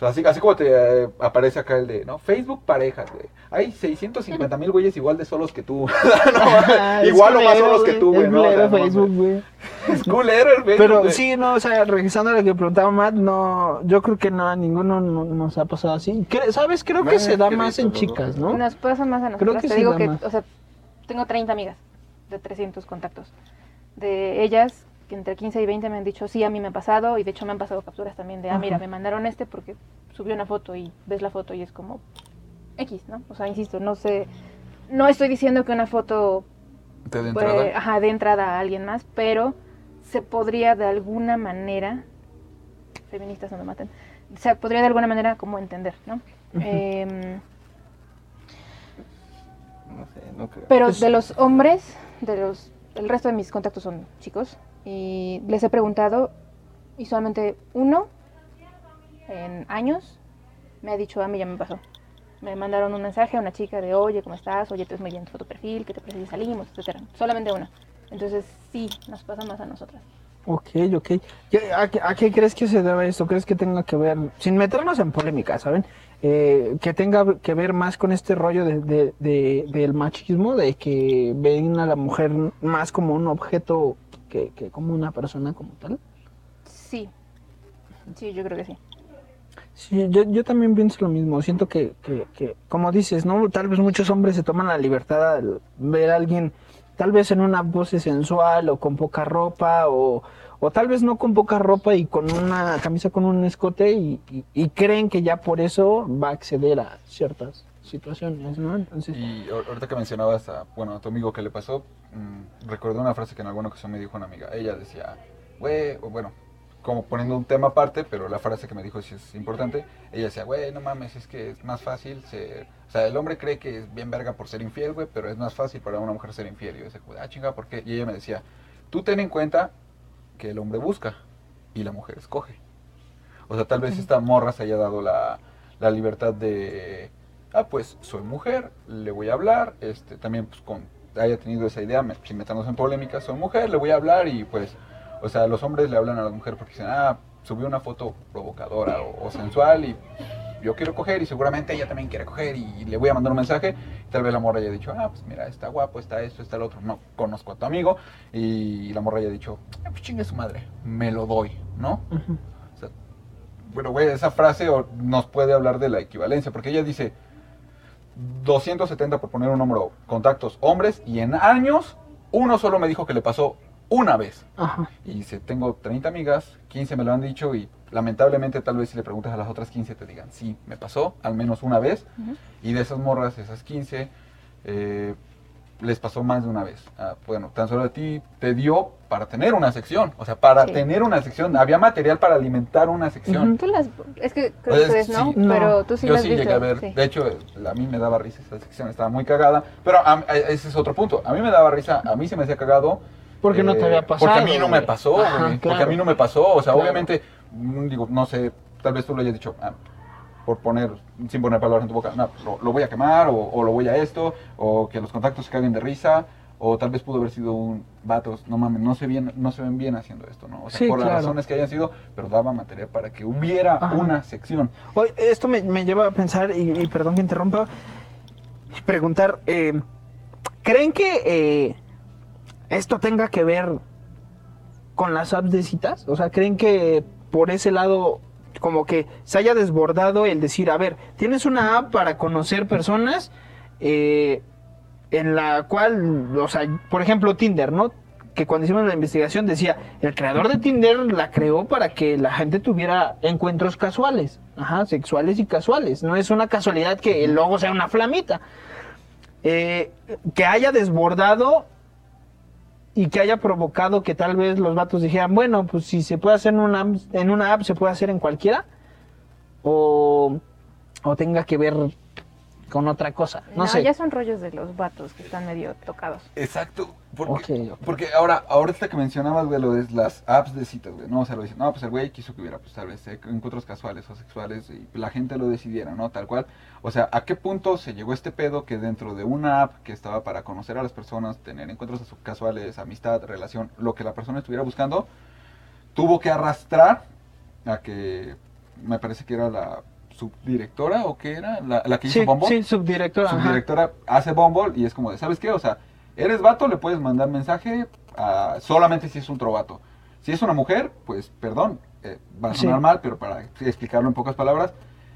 sea, así, así como te eh, aparece acá el de, ¿no? Facebook parejas, güey. Hay 650 mil güeyes igual de solos que tú. No, Ah, igual o más solos que tú, güey. Es ¿no? O sea, culero no, Facebook, güey. Es culero el Facebook. Pero sí, no, o sea, regresando a lo que preguntaba Matt, no, yo creo que no, a ninguno no- nos ha pasado así. ¿Sabes? Creo que Eh, se da más en chicas, ¿no? Nos pasa más a Creo nosotras. que Te digo da que, más. o sea, tengo 30 amigas de 300 contactos. De ellas, entre 15 y 20 me han dicho, sí, a mí me ha pasado, y de hecho me han pasado capturas también de, ah, mira, me mandaron este porque subió una foto y ves la foto y es como X, ¿no? O sea, insisto, no sé, no estoy diciendo que una foto de pues, entrada. ajá, de entrada a alguien más, pero se podría de alguna manera, feministas no me maten, se podría de alguna manera como entender, ¿no? Em, No sé, no creo. pero Pues- de los hombres, de los, el resto de mis contactos son chicos, y les he preguntado, y solamente uno en años me ha dicho, a mí ya me pasó. Me mandaron un mensaje a una chica de, oye, ¿cómo estás? Oye, te ves muy bien tu perfil, ¿qué te parece si salimos? Etcétera. Solamente una. Entonces, sí, nos pasa más a nosotras. Ok, ok. ¿Qué- ¿A, qué- a qué crees que se debe esto? ¿Crees que tenga que ver, sin meternos en polémica, ¿saben? Eh, que tenga que ver más con este rollo de, de- de- del machismo, de que ven a la mujer más como un objeto que, que como una persona como tal. Sí. Sí, yo creo que sí. Sí, yo, yo también pienso lo mismo. Siento que, que, que, como dices, ¿no? Tal vez muchos hombres se toman la libertad al ver a alguien, tal vez en una pose sensual o con poca ropa, o, o tal vez no con poca ropa y con una camisa con un escote y, y- y creen que ya por eso va a acceder a ciertas situaciones, ¿no? Entonces, Y ahor- ahorita que mencionabas a, bueno, a tu amigo que le pasó, mm, recordé una frase que en alguna ocasión me dijo una amiga. Ella decía, güey, o bueno, como poniendo un tema aparte, pero la frase que me dijo sí es importante. Ella decía, güey, no mames, es que es más fácil ser... O sea, el hombre cree que es bien verga por ser infiel, güey, pero es más fácil para una mujer ser infiel. Y yo decía, ah, chinga, ¿por qué? Y ella me decía, tú ten en cuenta que el hombre busca y la mujer escoge. O sea, tal vez esta morra se haya dado la, la libertad de, ah, pues soy mujer, le voy a hablar, este, también pues con, haya tenido esa idea, me- sin meternos en polémica, soy mujer, le voy a hablar y pues, o sea, los hombres le hablan a la mujer porque dicen, ah, subió una foto provocadora o, o sensual y yo quiero coger y seguramente ella también quiere coger y, le voy a mandar un mensaje. Tal vez la morra haya dicho, ah, pues mira, está guapo, está esto, está el otro. No conozco a tu amigo. Y la morra haya dicho, ah, pues chingue su madre, me lo doy, ¿no? ujú. O sea, bueno, güey, esa frase nos puede hablar de la equivalencia, porque ella dice 270 por poner un número, contactos hombres, y en años, uno solo me dijo que le pasó una vez. Ajá. Y dice, tengo 30 amigas, 15 me lo han dicho y lamentablemente tal vez si le preguntas a las otras 15 te digan, sí, me pasó al menos una vez. Y de esas morras, esas 15, eh, les pasó más de una vez. Ah, bueno, tan solo a ti te dio para tener una sección. O sea, para Sí. tener una sección. Había material para alimentar una sección. Tú las, es que creo Pues, que ustedes no, sí. pero tú sí Yo las sí has llegué visto. a ver. sí. De hecho, eh, a mí me daba risa esa sección, estaba muy cagada. Pero a- a- ese es otro punto. A mí me daba risa, a mí se me hacía cagado. Porque no te eh, había pasado. Porque a mí no me pasó, Ajá, güey, Porque claro. a mí no me pasó. O sea, Claro. obviamente, mm, digo, no sé, tal vez tú lo hayas dicho, ah, por poner, sin poner palabras en tu boca, no, lo, lo voy a quemar, o, o lo voy a esto, o que los contactos se caguen de risa. O tal vez pudo haber sido un vatos, no mames, no se, bien, no se ven bien haciendo esto, ¿no? O sea, Sí, por las razones que hayan sido, pero daba material para que hubiera Ajá. una sección. Oye, esto me, me lleva a pensar, y, y perdón que interrumpa, preguntar, eh, ¿creen que eh, esto tenga que ver con las apps de citas? O sea, ¿creen que por ese lado como que se haya desbordado el decir, a ver, tienes una app para conocer personas eh, en la cual, o sea, por ejemplo, Tinder, ¿no? Que cuando hicimos la investigación decía, el creador de Tinder la creó para que la gente tuviera encuentros casuales, ajá, sexuales y casuales. No es una casualidad que el logo sea una flamita. Eh, que haya desbordado y que haya provocado que tal vez los vatos dijeran, bueno, pues si se puede hacer en una, app- en una app, se puede hacer en cualquiera. O, o tenga que ver con otra cosa. No, No, sé. ya son rollos de los vatos que están medio tocados. Exacto. Porque, Ok, ok. porque ahora, ahorita que mencionabas, güey, lo de las apps de citas, güey, ¿no? O sea, lo dicen, no, pues el güey quiso que hubiera, pues tal vez, eh, encuentros casuales o sexuales y la gente lo decidiera, ¿no? Tal cual. O sea, ¿a qué punto se llegó este pedo que dentro de una app que estaba para conocer a las personas, tener encuentros casuales, amistad, relación, lo que la persona estuviera buscando, tuvo que arrastrar a que, me parece que era la subdirectora o qué era, la, la que hizo Sí, Bumble sí, subdirectora. ajá. subdirectora hace Bumble y es como de, ¿sabes qué? O sea, eres vato, le puedes mandar mensaje a- solamente si es un trovato. Si es una mujer, pues perdón, eh, va a sonar Sí. mal, pero para explicarlo en pocas palabras,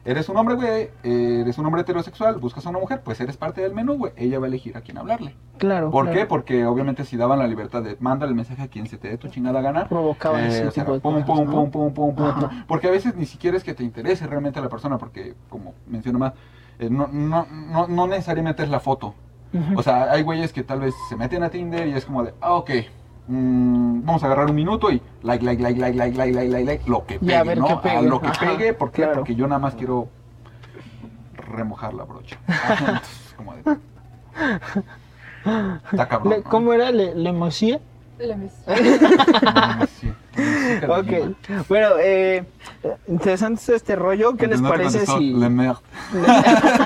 eres un hombre, güey, eres un hombre heterosexual, buscas a una mujer, pues eres parte del menú, güey. Ella va a elegir a quién hablarle. Claro. ¿Por claro. qué? Porque obviamente si daban la libertad de manda el mensaje a quien se te dé tu chingada gana, Provocaba eh, ese o sea, tipo de pum, cosas, pum, ¿no? pum, pum, pum, pum, pum. Porque a veces ni siquiera es que te interese realmente la persona, porque como menciono más, eh, no, no, no, no necesariamente es la foto. Ujú. O sea, hay güeyes que tal vez se meten a Tinder y es como de, ah, ok, mm, vamos a agarrar un minuto y like, like, like, like, like, like, like, like, like, lo que pegue, a ver ¿no? qué pegue. A lo que Ajá, pegue, ¿por qué? claro. Porque yo nada más quiero remojar la brocha. Entonces, como de... Está cabrón. Le- ¿no? ¿Cómo era? ¿Le, le que lo Ok. Bueno, eh, interesante es este rollo. ¿Qué les no parece si... Le merde. ¿Qué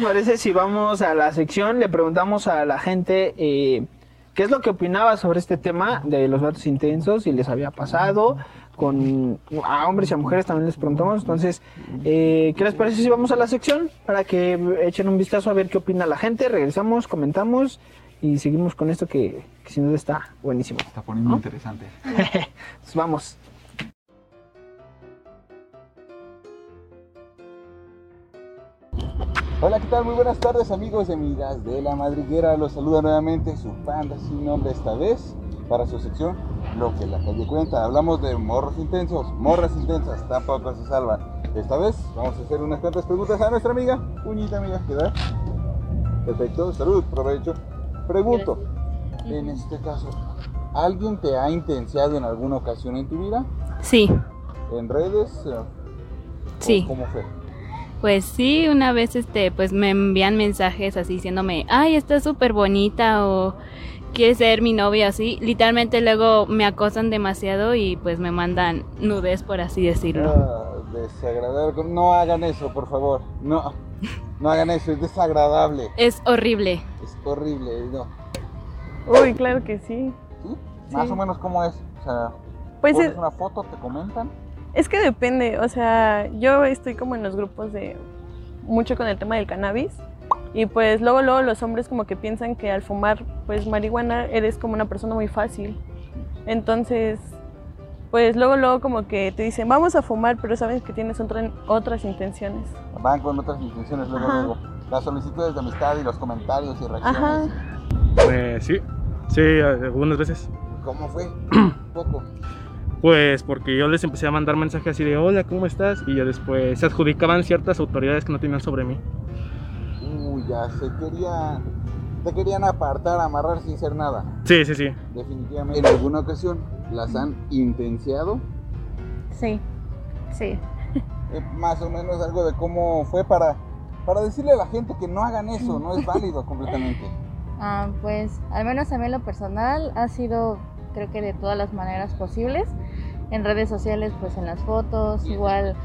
les parece si vamos a la sección? Le preguntamos a la gente eh, qué es lo que opinaba sobre este tema de los datos intensos, si les había pasado, con a hombres y a mujeres también les preguntamos. Entonces, eh, ¿qué les parece si vamos a la sección? Para que echen un vistazo a ver qué opina la gente. Regresamos, comentamos y seguimos con esto que, que sin duda está buenísimo. Está poniendo ¿No? interesante. Vamos. Hola, ¿qué tal? Muy buenas tardes amigos y amigas de La Madriguera. Los saluda nuevamente su panda sin nombre esta vez para su sección Lo que la calle cuenta. Hablamos de morros intensos, morras intensas, tampoco se salvan. Esta vez vamos a hacer unas cuantas preguntas a nuestra amiga, puñita amiga, ¿qué Perfecto, salud, provecho. Pregunto, en este caso, ¿alguien te ha intenciado en alguna ocasión en tu vida? Sí, ¿En redes? Eh, ¿o Sí. ¿Cómo fue? Pues sí, una vez este, pues me envían mensajes así diciéndome, ay, estás súper bonita o quieres ser mi novia así. Literalmente luego me acosan demasiado y pues me mandan nudes, por así decirlo. Ah, desagradable. No hagan eso, por favor. No, no hagan eso, es desagradable. Es horrible. Es horrible, no. Uy, claro que sí. ¿Sí? Más Sí. o menos cómo es. O sea, Pues pones es- una foto, te comentan. Es que depende, o sea, yo estoy como en los grupos de mucho con el tema del cannabis y pues luego luego los hombres como que piensan que al fumar pues marihuana eres como una persona muy fácil. Entonces, pues luego luego como que te dicen, "Vamos a fumar", pero sabes que tienes otra- otras intenciones. Van con otras intenciones luego, Ajá. luego. Las solicitudes de amistad y los comentarios y Ajá. reacciones. Pues sí, Sí, algunas veces. ¿Cómo fue? Un poco. Pues porque yo les empecé a mandar mensajes así de hola, ¿cómo estás? Y ya después se adjudicaban ciertas autoridades que no tenían sobre mí. Uy, ya se quería. Te querían apartar, amarrar sin ser nada. Sí, sí, sí. Definitivamente. En alguna ocasión las han intenciado. Sí, sí. Eh, más o menos algo de cómo fue para, para decirle a la gente que no hagan eso, no es válido completamente. Ah, pues al menos a mí en lo personal ha sido creo que de todas las maneras posibles. En redes sociales, pues en las fotos, igual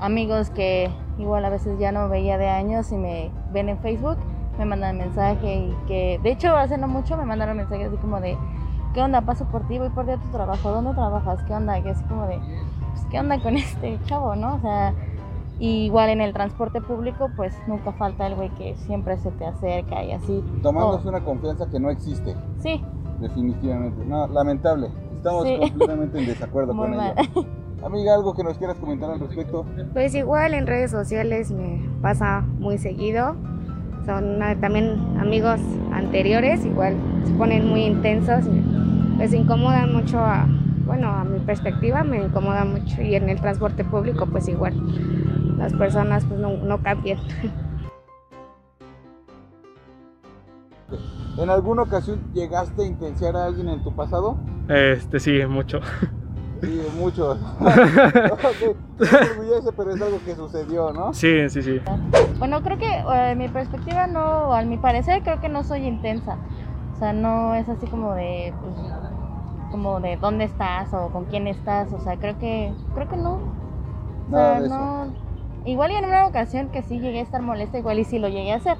amigos que igual a veces ya no veía de años y me ven en Facebook, me mandan mensaje y que de hecho hace no mucho me mandaron mensajes así como de ¿qué onda? Paso por ti, voy por ti a tu trabajo, ¿dónde trabajas? ¿Qué onda? Que así como de pues, ¿qué onda con este chavo, no? O sea, y igual en el transporte público, pues nunca falta el güey que siempre se te acerca y así. Tomándose O- una confianza que no existe. Sí, Definitivamente. No, lamentable. Estamos Sí. completamente en desacuerdo Muy con mal. ella. Amiga, algo que nos quieras comentar al respecto. Pues igual en redes sociales me pasa muy seguido. Son ah, también amigos anteriores, igual se ponen muy intensos y pues incomodan mucho a, bueno, a mi perspectiva me incomoda mucho y en el transporte público pues igual las personas pues no, no cambian. ¿En alguna ocasión llegaste a intenciar a alguien en tu pasado? Este, sí, mucho. Sí, mucho. Ok, no te orgullece, pero es algo que sucedió, ¿no? Sí, sí, sí. Bueno, creo que eh, mi perspectiva no, a mi parecer creo que no soy intensa. O sea, no es así como de, pues, como de dónde estás o con quién estás. O sea, creo que, creo que no. O sea, no. Igual y en una ocasión que sí llegué a estar molesta, igual y sí lo llegué a hacer.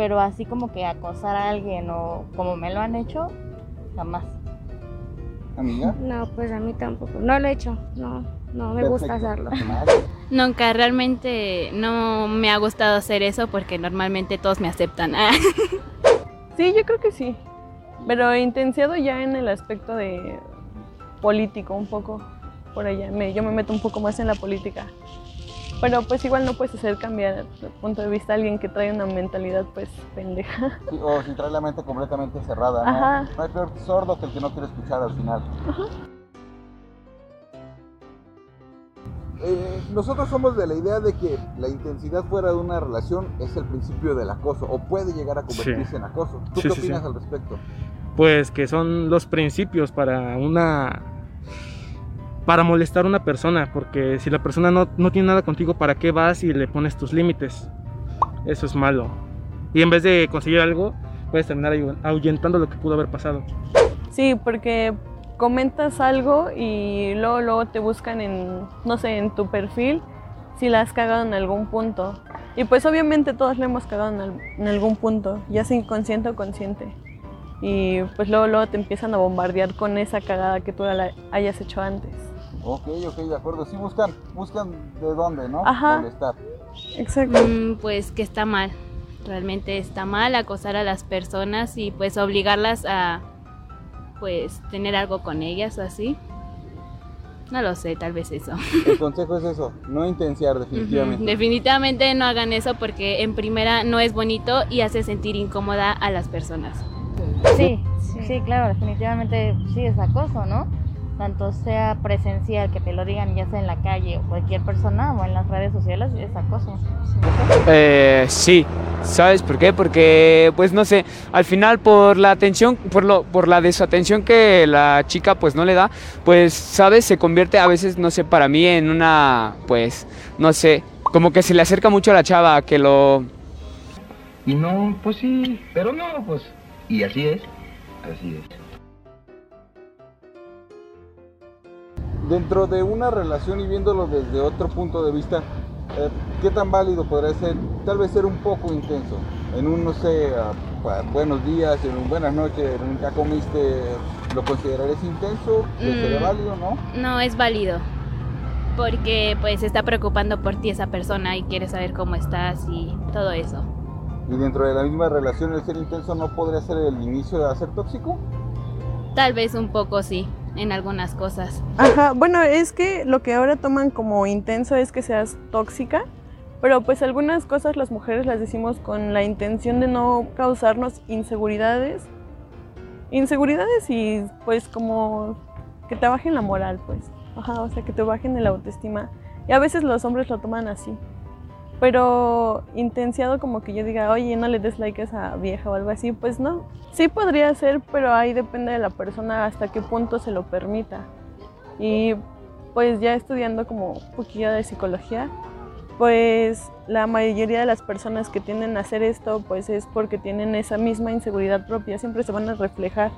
Pero así como que acosar a alguien o como me lo han hecho, jamás. Amiga. No, pues a mí tampoco. No lo he hecho, no, no me gusta hacerlo. Nunca, realmente no me ha gustado hacer eso porque normalmente todos me aceptan. Sí, yo creo que sí. Pero intenciado ya en el aspecto de político, un poco por allá. Me- yo me meto un poco más en la política. Pero pues igual no puedes hacer cambiar de punto de vista a alguien que trae una mentalidad pues pendeja. Sí, o si trae la mente completamente cerrada, ¿no? Ajá. No hay peor sordo que el que no quiere escuchar al final. Eh, nosotros somos de la idea de que la intensidad fuera de una relación es el principio del acoso o puede llegar a convertirse Sí. en acoso. ¿Tú Sí, qué sí, opinas sí. al respecto? Pues que son los principios para una para molestar a una persona, porque si la persona no, no tiene nada contigo, ¿para qué vas y le pones tus límites? Eso es malo. Y en vez de conseguir algo, puedes terminar ahu- ahuyentando lo que pudo haber pasado. Sí, porque comentas algo y luego, luego te buscan en, no sé, en tu perfil si la has cagado en algún punto. Y pues obviamente todos le hemos cagado en, al- en algún punto, ya sea inconsciente o consciente. Y pues luego, luego te empiezan a bombardear con esa cagada que tú la hayas hecho antes. Ok, ok, de acuerdo. Sí buscan, buscan de dónde, ¿no? Ajá. Molestar. Exacto. Mm, pues que está mal. Realmente está mal acosar a las personas y pues obligarlas a pues tener algo con ellas o así. No lo sé, tal vez eso. El consejo es eso, no intenciar definitivamente. Definitivamente no hagan eso porque en primera no es bonito y hace sentir incómoda a las personas. Sí, sí, claro, definitivamente sí es acoso, ¿no? Tanto sea presencial, que te lo digan ya sea en la calle o cualquier persona o en las redes sociales, es acoso. Eh, sí, ¿sabes por qué? Porque, pues no sé, al final por la atención, por, lo, por la desatención que la chica pues no le da, pues, ¿sabes? Se convierte a veces, no sé, para mí en una, pues, no sé, como que se le acerca mucho a la chava, que lo... Y no, pues sí, pero no, pues. Y así es, así es. Dentro de una relación y viéndolo desde otro punto de vista, eh, ¿qué tan válido podría ser? Tal vez ser un poco intenso. En un, no sé, pa- buenos días, en un buenas noches, en un ya comiste, ¿lo considerarías intenso? ¿Lo ¿Sería Mm. válido, no? No es válido porque pues está preocupando por ti esa persona y quiere saber cómo estás y todo eso. Y dentro de la misma relación, el ser intenso no podría ser el inicio de ser tóxico. Tal vez un poco sí, en algunas cosas. Ajá, bueno, es que lo que ahora toman como intenso es que seas tóxica, pero pues algunas cosas las mujeres las decimos con la intención de no causarnos inseguridades inseguridades y pues como que te bajen la moral, pues. Ajá, o sea, que te bajen el autoestima. Y a veces los hombres lo toman así. Pero intenciado como que yo diga, oye, no le des like a esa vieja o algo así, pues no. Sí podría ser, pero ahí depende de la persona hasta qué punto se lo permita. Y pues ya estudiando como un poquillo de psicología, pues la mayoría de las personas que tienden a hacer esto, pues es porque tienen esa misma inseguridad propia, siempre se van a reflejar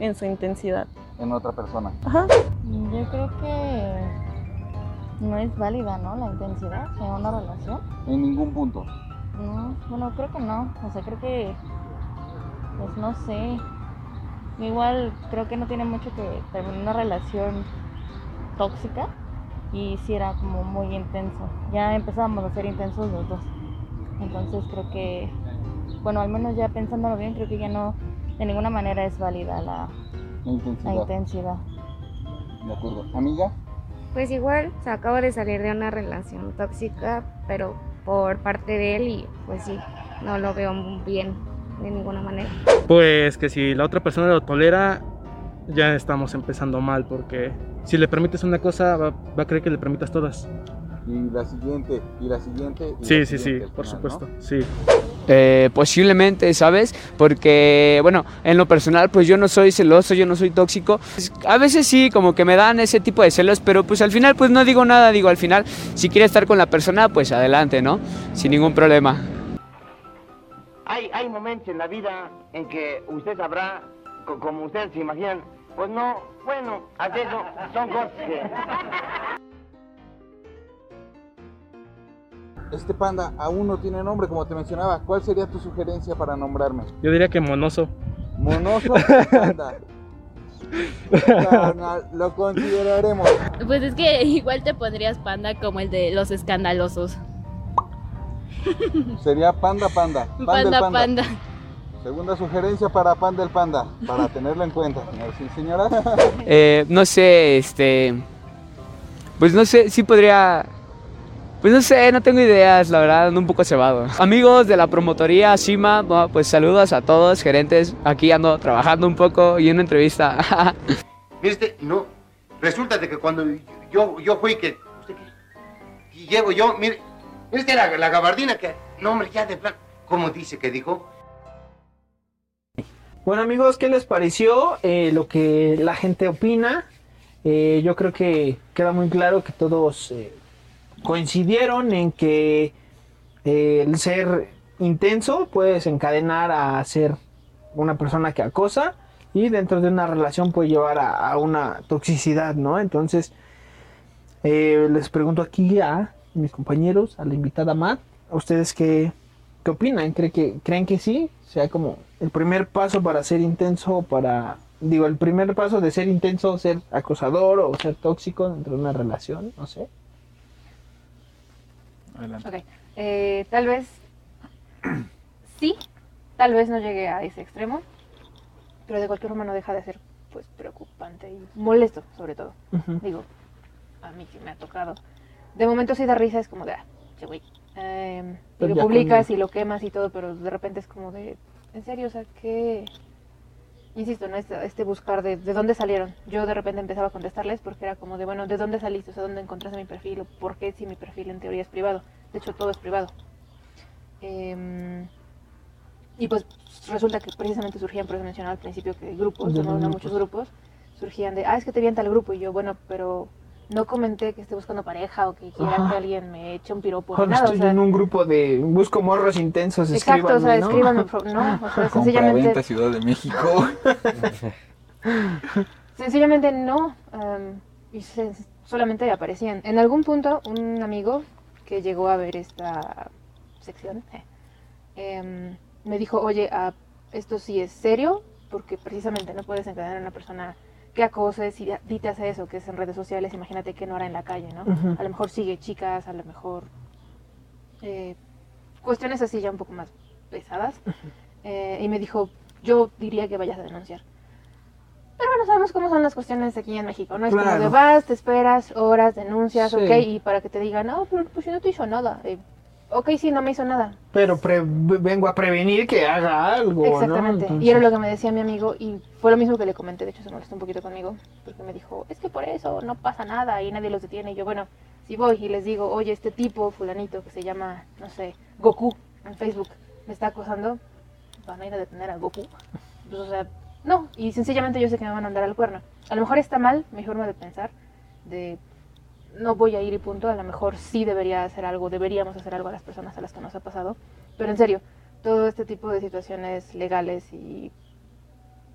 en su intensidad. En otra persona. Ajá. Yo creo que no es válida, ¿no? La intensidad en una relación. En ningún punto. No, bueno, creo que no. O sea, creo que, pues no sé. Igual creo que no tiene mucho que terminar una relación tóxica y si era como muy intenso. Ya empezábamos a ser intensos los dos. Entonces creo que, bueno, al menos ya pensándolo bien, creo que ya no, de ninguna manera es válida la, La intensidad. la intensidad. De acuerdo. Amiga, Pues igual, se acabo de salir de una relación tóxica, pero por parte de él y pues sí, no lo veo bien de ninguna manera. Pues que si la otra persona lo tolera, ya estamos empezando mal, porque si le permites una cosa, va, va a creer que le permitas todas. y la siguiente, y la siguiente. y Sí, la sí, sí, por final, supuesto, ¿no? sí. Eh, posiblemente, ¿sabes? Porque, bueno, en lo personal, pues yo no soy celoso, yo no soy tóxico. Pues, A veces sí, como que me dan ese tipo de celos, pero pues al final, pues no digo nada, digo, al final, si quiere estar con la persona, pues adelante, ¿no? Sin ningún problema. Hay, hay momentos en la vida en que usted sabrá, co- como ustedes se imaginan, pues no, bueno, así eso, son cosas que... Este panda aún no tiene nombre, como te mencionaba. ¿Cuál sería tu sugerencia para nombrarme? Yo diría que monoso. Monoso panda. Carnal, lo consideraremos. Pues es que igual te pondrías panda como el de los escandalosos. Sería panda panda. Panda, Panda, panda. Segunda sugerencia para panda el panda, para tenerlo en cuenta, señoras. Eh, no sé, este. Pues no sé, sí podría. Pues no sé, no tengo ideas, la verdad, ando un poco cebado. Amigos de la promotoría Cima, bueno, pues saludos a todos, gerentes. Aquí ando trabajando un poco y una entrevista. Mire usted, no, resulta de que cuando yo, yo fui que... Y llego yo, mire, mire usted la, la gabardina que... No, hombre, ya de plan... ¿Cómo dice que dijo? Bueno amigos, ¿qué les pareció eh, lo que la gente opina? Eh, yo creo que queda muy claro que todos eh, coincidieron en que eh, el ser intenso puede desencadenar a ser una persona que acosa y dentro de una relación puede llevar a, una toxicidad, ¿no? Entonces, eh, les pregunto aquí a mis compañeros, a la invitada Matt, ¿a ustedes qué, qué opinan? ¿Creen que, ¿Creen que sí? Sea como el primer paso para ser intenso, para, digo, el primer paso de ser intenso, ser acosador o ser tóxico dentro de una relación, no sé. Adelante. Ok, eh, tal vez sí, tal vez no llegue a ese extremo, pero de cualquier forma no deja de ser pues preocupante y molesto sobre todo. Digo, a mí que me ha tocado. De momento sí da risa, es como de, ah, che, güey. Eh, y lo publicas y lo quemas y todo, pero de repente es como de, en serio, o sea, que... Insisto, ¿no? Este, este buscar de, de dónde salieron. Yo de repente empezaba a contestarles porque era como de, bueno, ¿de dónde saliste? O sea, ¿dónde encontraste mi perfil? ¿O por qué si mi perfil en teoría es privado? De hecho, todo es privado. Em, y pues resulta que precisamente surgían, por eso mencionaba al principio que grupos, ¿no? muchos grupos, surgían de, ah, es que te vi en tal grupo. Y yo, bueno, pero no comenté que esté buscando pareja o que quiera Ajá. que alguien me eche un piropo. Ahora nada, o estoy sea, en un grupo de busco morros intensos, Exacto, o sea, ¿no? escríbanme, no, o sea, sencillamente, Ciudad de México. sencillamente no. em, y se- solamente aparecían. En algún punto, un amigo que llegó a ver esta sección eh, em, me dijo, oye, ah, esto sí es serio, porque precisamente no puedes encadenar a una persona que acose, si a ti te hace eso, que es en redes sociales, imagínate que no hará en la calle, ¿no? A lo mejor sigue chicas, a lo mejor eh, cuestiones así ya un poco más pesadas. Eh, y me dijo, yo diría que vayas a denunciar. Pero bueno, sabemos cómo son las cuestiones aquí en México, ¿no? Es como de vas, te esperas, horas, denuncias, Sí. ok, y para que te digan, no, pero pues si no te hizo nada. eh, ok, sí, no me hizo nada. Pero pre- vengo a prevenir que haga algo, ¿no? Exactamente. Entonces- Y era lo que me decía mi amigo y fue lo mismo que le comenté, de hecho se molestó un poquito conmigo, porque me dijo, es que por eso no pasa nada y nadie los detiene. Y yo, bueno, si voy y les digo, oye, este tipo, fulanito, que se llama, no sé, Goku en Facebook, me está acosando, van a ir a detener a Goku. Pues, o sea, no, y sencillamente yo sé que me van a andar al cuerno. A lo mejor está mal mi forma de pensar, de no voy a ir y punto, a lo mejor sí debería hacer algo, deberíamos hacer algo a las personas a las que nos ha pasado, pero en serio, todo este tipo de situaciones legales y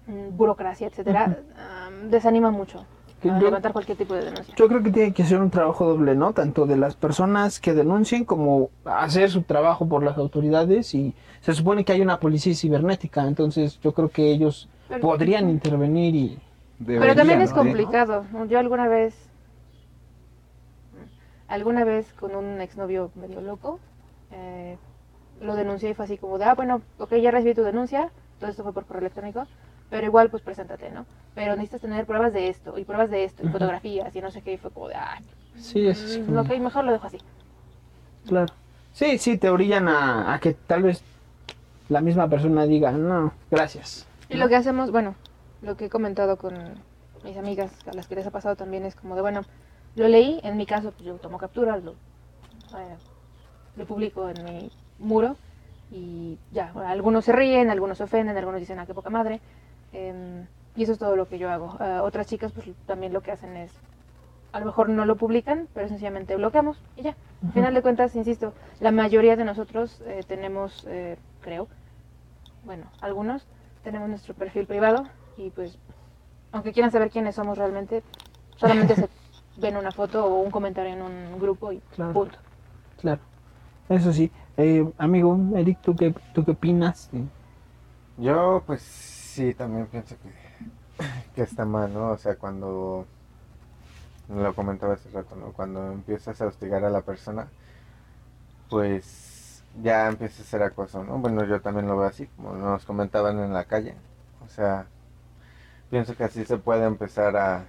mm, burocracia, etcétera, am, desanima mucho a yo- levantar cualquier tipo de denuncia. Yo creo que tiene que ser un trabajo doble, ¿no? Tanto de las personas que denuncien como hacer su trabajo por las autoridades y se supone que hay una policía cibernética, entonces yo creo que ellos Pero- podrían intervenir y... Pero también es ¿no? complicado. Yo alguna vez, alguna vez con un exnovio medio loco, eh, lo denuncié y fue así como de, ah, bueno, ok, ya recibí tu denuncia, todo esto fue por correo electrónico, pero igual pues preséntate, ¿no? Pero necesitas tener pruebas de esto, y pruebas de esto, y fotografías, y no sé qué, y fue como de, ah, Sí, es así mm, como- ok, mejor lo dejo así. Claro. Sí, sí, te orillan a, a que tal vez la misma persona diga, no, gracias. Y lo que hacemos, bueno, lo que he comentado con mis amigas a las que les ha pasado también es como de, bueno, lo leí, en mi caso, pues yo tomo captura, lo, eh, lo publico en mi muro y ya, bueno, algunos se ríen, algunos se ofenden, algunos dicen, ah, qué poca madre. em, y eso es todo lo que yo hago. Ah, otras chicas, pues también lo que hacen es, a lo mejor no lo publican, pero sencillamente bloqueamos y ya. Al final de cuentas, insisto, la mayoría de nosotros eh, tenemos, eh, creo, bueno, algunos tenemos nuestro perfil privado y pues, aunque quieran saber quiénes somos realmente, solamente se ven una foto o un comentario en un grupo y Claro. punto. Claro. Eso sí. Eh, amigo, Eric, ¿tú qué, ¿tú qué opinas? Yo, pues sí, también pienso que, que está mal, ¿no? O sea, cuando lo comentaba hace rato, ¿no? Cuando empiezas a hostigar a la persona, pues ya empieza a ser acoso, ¿no? Bueno, yo también lo veo así, como nos comentaban en la calle. O sea, pienso que así se puede empezar a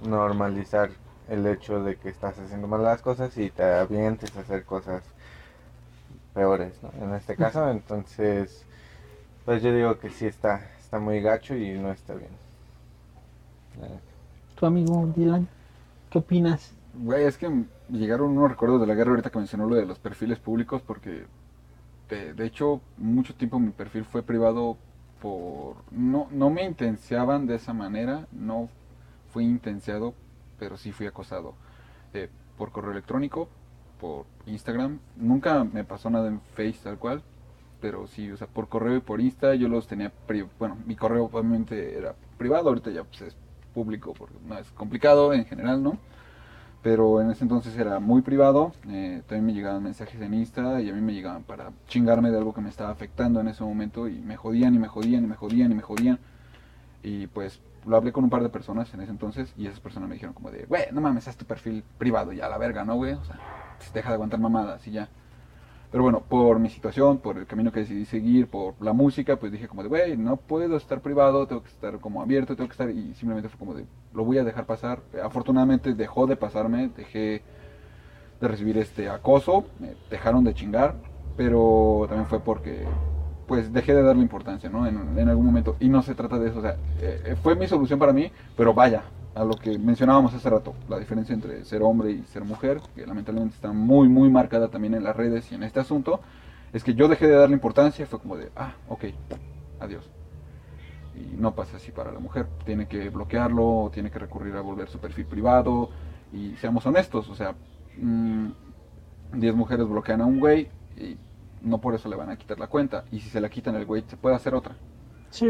normalizar el hecho de que estás haciendo mal las cosas y te avientes a hacer cosas peores, ¿no? En este caso, entonces, pues yo digo que sí está, está muy gacho y no está bien. ¿Tu amigo Dylan? ¿Qué opinas? Güey, es que llegaron unos recuerdos de la guerra ahorita que mencionó lo de los perfiles públicos porque de, de hecho mucho tiempo mi perfil fue privado por no no me intenciaban de esa manera, no fui intenciado, pero sí fui acosado eh, por correo electrónico, por Instagram, nunca me pasó nada en Face tal cual, pero sí, o sea, por correo y por Insta yo los tenía, bueno, mi correo obviamente era privado, ahorita ya pues es público porque no es complicado en general, ¿no? Pero en ese entonces era muy privado, eh, también me llegaban mensajes en Insta y a mí me llegaban para chingarme de algo que me estaba afectando en ese momento y me jodían y me jodían y me jodían y me jodían. Y pues lo hablé con un par de personas en ese entonces y esas personas me dijeron como de, güey, no mames, haz tu perfil privado ya, la verga, ¿no, güey? O sea, deja de aguantar mamadas y ya. Pero bueno, por mi situación, por el camino que decidí seguir, por la música, pues dije como de, güey, no puedo estar privado, tengo que estar como abierto, tengo que estar, y simplemente fue como de, lo voy a dejar pasar. Afortunadamente dejó de pasarme, dejé de recibir este acoso, me dejaron de chingar, pero también fue porque, pues dejé de darle importancia, ¿no? En, algún momento, y no se trata de eso, o sea, eh, fue mi solución para mí, pero vaya, a lo que mencionábamos hace rato, la diferencia entre ser hombre y ser mujer, que lamentablemente está muy, muy marcada también en las redes y en este asunto, es que yo dejé de darle importancia, fue como de, ah, ok, adiós. Y no pasa así para la mujer, tiene que bloquearlo, tiene que recurrir a volver su perfil privado, y seamos honestos, o sea, mm, 10 mujeres bloquean a un güey y no por eso le van a quitar la cuenta, y si se la quitan el güey se puede hacer otra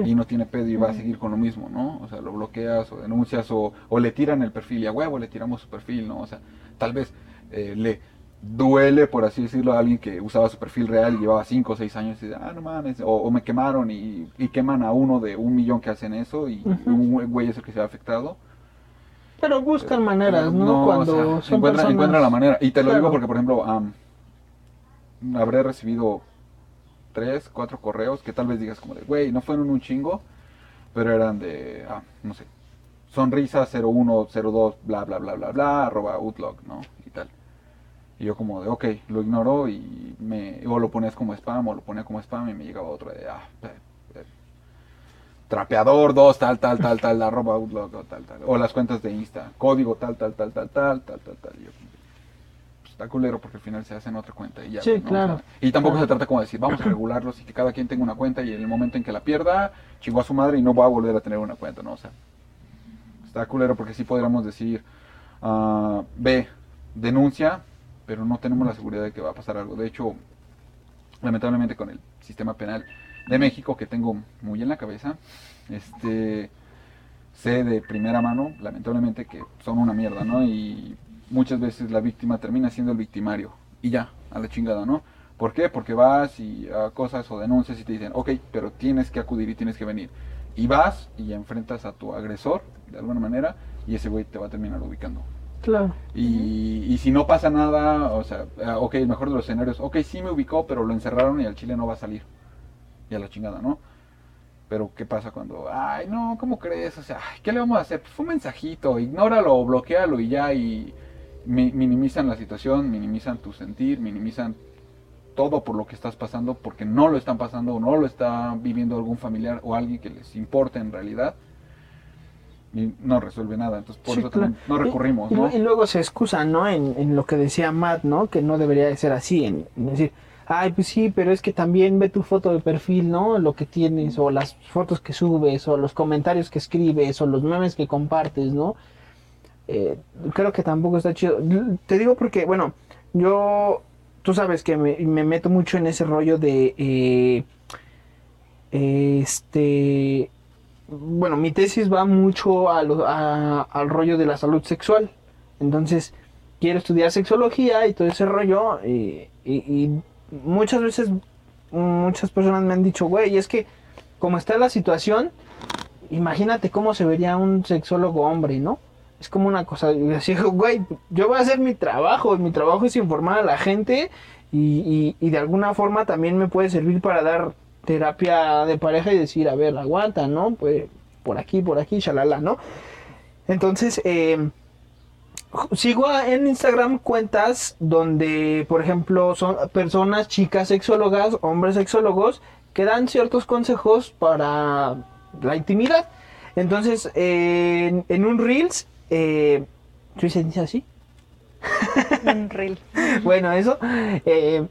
y no tiene pedo y va a seguir con lo mismo, ¿no? O sea, lo bloqueas o denuncias o, o le tiran el perfil y a huevo le tiramos su perfil, ¿no? O sea, tal vez eh, le duele, por así decirlo, a alguien que usaba su perfil real y llevaba 5 o 6 años y dice, ah, no mames, o, o me quemaron y, y queman a uno de un millón que hacen eso y un güey es el que se ha afectado. Pero buscan maneras, ¿no? o Cuando sea, son encuentra, personas... encuentra la manera. Y te lo Claro. digo porque, por ejemplo, am, habré recibido tres, cuatro correos que tal vez digas como de, güey, no fueron un chingo, pero eran de, ah, no sé, sonrisa 0102, bla, bla, bla, bla, bla, arroba outlook, ¿no? Y tal. Y yo como de, ok, lo ignoro y me, o lo pones como spam o lo ponía como spam y me llegaba otro de, ah, trapeador 2, tal, tal, tal, tal, arroba outlook, tal, tal. O las cuentas de Insta, código tal, tal, tal, tal, tal, tal, tal, tal. Y yo como, pues, está culero porque al final se hace en otra cuenta y ya. Sí, ¿no? claro. O sea, y tampoco Claro. se trata como de decir, vamos a regularlos y que cada quien tenga una cuenta y en el momento en que la pierda, chingó a su madre y no va a volver a tener una cuenta, ¿no? O sea, está culero porque sí podríamos decir, ah, ve, denuncia, pero no tenemos la seguridad de que va a pasar algo. De hecho, lamentablemente con el sistema penal de México que tengo muy en la cabeza, este sé de primera mano, lamentablemente, que son una mierda, ¿no? Y muchas veces la víctima termina siendo el victimario. Y ya, a la chingada, ¿no? ¿Por qué? Porque vas y cosas o denuncias y te dicen, ok, pero tienes que acudir y tienes que venir. Y vas y enfrentas a tu agresor, de alguna manera, y ese güey te va a terminar ubicando. Claro. Y, y si no pasa nada, o sea, ah, ok, el mejor de los escenarios, ok, sí me ubicó, pero lo encerraron y al chile no va a salir. Y a la chingada, ¿no? Pero ¿qué pasa cuando, ay, no, ¿cómo crees? O sea, ¿qué le vamos a hacer? Pues fue un mensajito, ignóralo, bloquealo y ya, y mi- minimizan la situación, minimizan tu sentir, minimizan todo por lo que estás pasando, porque no lo están pasando o no lo está viviendo algún familiar o alguien que les importe en realidad. Y no resuelve nada, entonces por Sí, eso claro. también no recurrimos, Y, y- ¿no? y luego se excusan, ¿no? En, en lo que decía Matt, ¿no? Que no debería de ser así, en, en decir, ay, pues sí, pero es que también ve tu foto de perfil, ¿no? Lo que tienes, o las fotos que subes, o los comentarios que escribes, o los memes que compartes, ¿no? Eh, creo que tampoco está chido. Te digo porque, bueno, yo, tú sabes que me, me meto mucho en ese rollo de, eh, este, bueno, mi tesis va mucho al rollo de la salud sexual. Entonces, quiero estudiar sexología y todo ese rollo. Y, y- y muchas veces, muchas personas me han dicho, güey, es que como está la situación, imagínate cómo se vería un sexólogo hombre, ¿no? Es como una cosa, y así, güey, yo voy a hacer mi trabajo, mi trabajo es informar a la gente y, y- de alguna forma también me puede servir para dar terapia de pareja y decir, a ver, aguanta, ¿no? Pues por aquí, por aquí, shalala, ¿no? Entonces, eh, sigo en Instagram cuentas donde, por ejemplo, son personas, chicas sexólogas, hombres sexólogos, que dan ciertos consejos para la intimidad. Entonces, eh, en un Reels, eh, ¿sí se dice así? Bueno, eso. eh,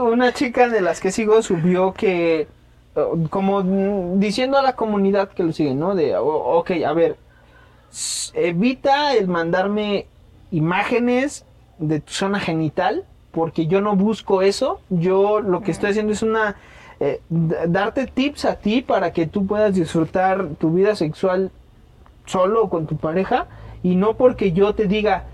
una chica de las que sigo subió que, como diciendo a la comunidad que lo sigue, ¿no? De, "O- ok, a ver, evita el mandarme imágenes de tu zona genital, porque yo no busco eso. Yo lo que estoy haciendo es una. eh, darte tips a ti para que tú puedas disfrutar tu vida sexual solo o con tu pareja y no porque yo te diga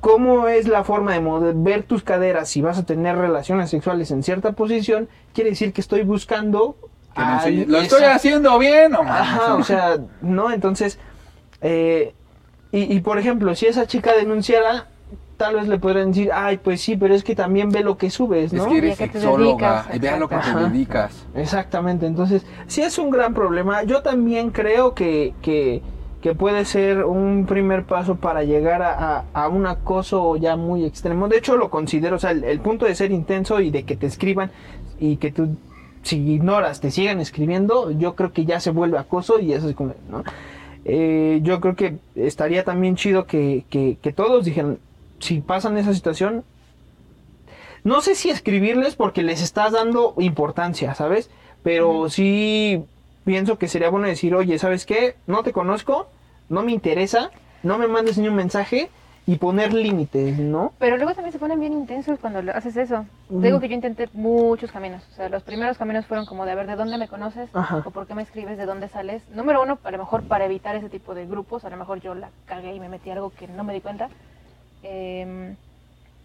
cómo es la forma de mover- ver tus caderas si vas a tener relaciones sexuales en cierta posición, quiere decir que estoy buscando... ¿Lo estoy esa- haciendo bien o mal? Ajá, o sea, ¿no? Entonces, eh, y, y, por ejemplo, si esa chica denunciara, tal vez le podrían decir, ay, pues sí, pero es que también ve lo que subes, ¿no? Es que eres sexóloga y ve a lo que te dedicas. Exactamente, entonces sí es un gran problema. Yo también creo que, que, que puede ser un primer paso para llegar a, a- a un acoso ya muy extremo. De hecho, lo considero, o sea, el, el punto de ser intenso y de que te escriban y que tú, si ignoras, te sigan escribiendo, yo creo que ya se vuelve acoso y eso es como, ¿no? Eh, yo creo que estaría también chido que, que, que todos dijeran, si pasan esa situación, no sé si escribirles porque les estás dando importancia, ¿sabes? Pero sí pienso que sería bueno decir, oye, ¿sabes qué? No te conozco, no me interesa, no me mandes ni un mensaje y poner límites, ¿no? Pero luego también se ponen bien intensos cuando lo- haces eso. Digo que yo intenté muchos caminos. O sea, los primeros caminos fueron como de a ver de dónde me conoces Ajá. o por qué me escribes, de dónde sales. Número uno, a lo mejor para evitar ese tipo de grupos. A lo mejor yo la cagué y me metí algo que no me di cuenta. Em,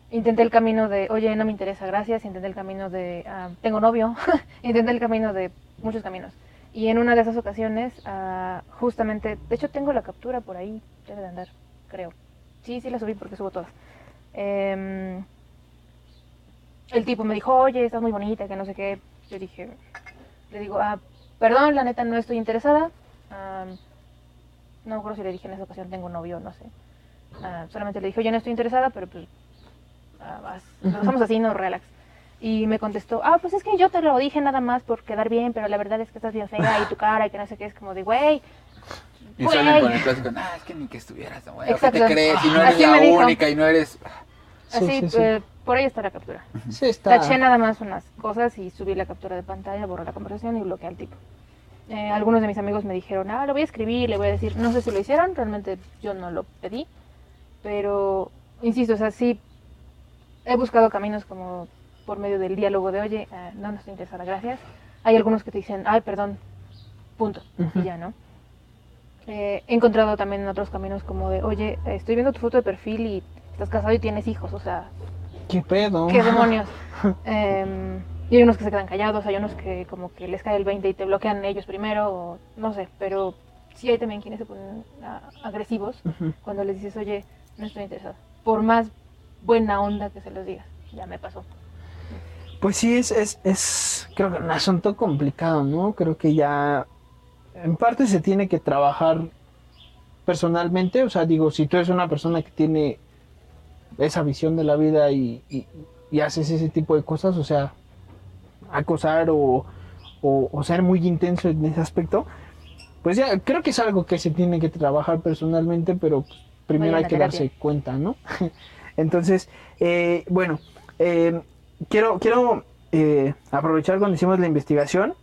intenté el camino de, oye, no me interesa, gracias. Intenté el camino de, ah, tengo novio. intenté el camino de muchos caminos. Y en una de esas ocasiones, ah, justamente, de hecho tengo la captura por ahí, debe de andar, creo. Sí, sí la subí porque subo todas. Em, el tipo me dijo, oye, estás muy bonita, que no sé qué. Yo dije, le digo, ah, perdón, la neta no estoy interesada. Am, no creo si le dije en esa ocasión tengo novio, no sé. Ah, solamente le dije, oye, no estoy interesada, pero pues ah, vas- así, no relax. Y me contestó, ah, pues es que yo te lo dije nada más por quedar bien, pero la verdad es que estás bien fea y tu cara y que no sé qué, es como de, güey, Y Güey. salen con el clásico, ah, es que ni que estuvieras, güey. ¿Qué te crees? Y no Así eres la me dijo. única y no eres... así, sí, sí. eh, por ahí está la captura. Sí, está. Taché nada más unas cosas y subí la captura de pantalla, borré la conversación y bloqueé al tipo. Eh, algunos de mis amigos me dijeron, ah, lo voy a escribir, le voy a decir, no sé si lo hicieron, realmente yo no lo pedí, pero insisto, o sea, sí he buscado caminos como por medio del diálogo de, oye, eh, no, no estoy interesada, gracias. Hay algunos que te dicen, ay, perdón, punto, Ujú. y ya, ¿no? Eh, he encontrado también otros caminos como de, oye, eh, estoy viendo tu foto de perfil y estás casado y tienes hijos, o sea, ¿Qué pedo? ¿Qué demonios? Em, y hay unos que se quedan callados, hay unos que como que les cae el 20 y te bloquean ellos primero, o no sé, pero sí hay también quienes se ponen ah, agresivos Ujú. cuando les dices, oye, no estoy interesado. Por más buena onda que se los digas, ya me pasó. Pues sí, es, es, es, creo que un asunto complicado, ¿no? Creo que ya, en parte se tiene que trabajar personalmente, o sea, digo, si tú eres una persona que tiene esa visión de la vida y, y- y haces ese tipo de cosas, o sea, acosar o, o- o ser muy intenso en ese aspecto, pues ya creo que es algo que se tiene que trabajar personalmente, pero pues, primero hay que terapia. darse cuenta, ¿no? Entonces, eh, bueno, eh, quiero, quiero eh, aprovechar cuando hicimos la investigación.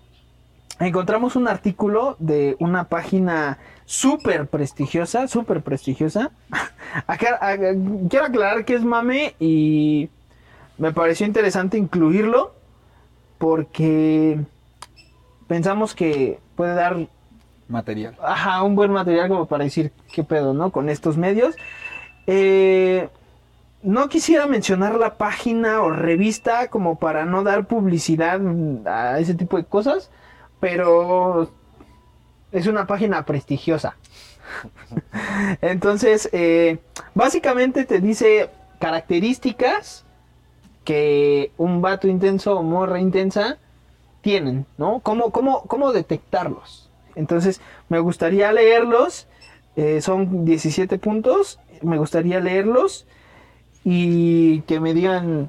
Encontramos un artículo de una página súper prestigiosa, súper prestigiosa. Acá- acá- quiero aclarar que es mame y me pareció interesante incluirlo porque pensamos que puede dar Material. Ajá, un buen material como para decir qué pedo, ¿no? Con estos medios. Eh, no quisiera mencionar la página o revista como para no dar publicidad a ese tipo de cosas, pero es una página prestigiosa. Entonces, eh, básicamente te dice características que un vato intenso o morra intensa tienen, ¿no? ¿Cómo, cómo, cómo detectarlos? Entonces, me gustaría leerlos. eh, son 17 puntos. Me gustaría leerlos y que me digan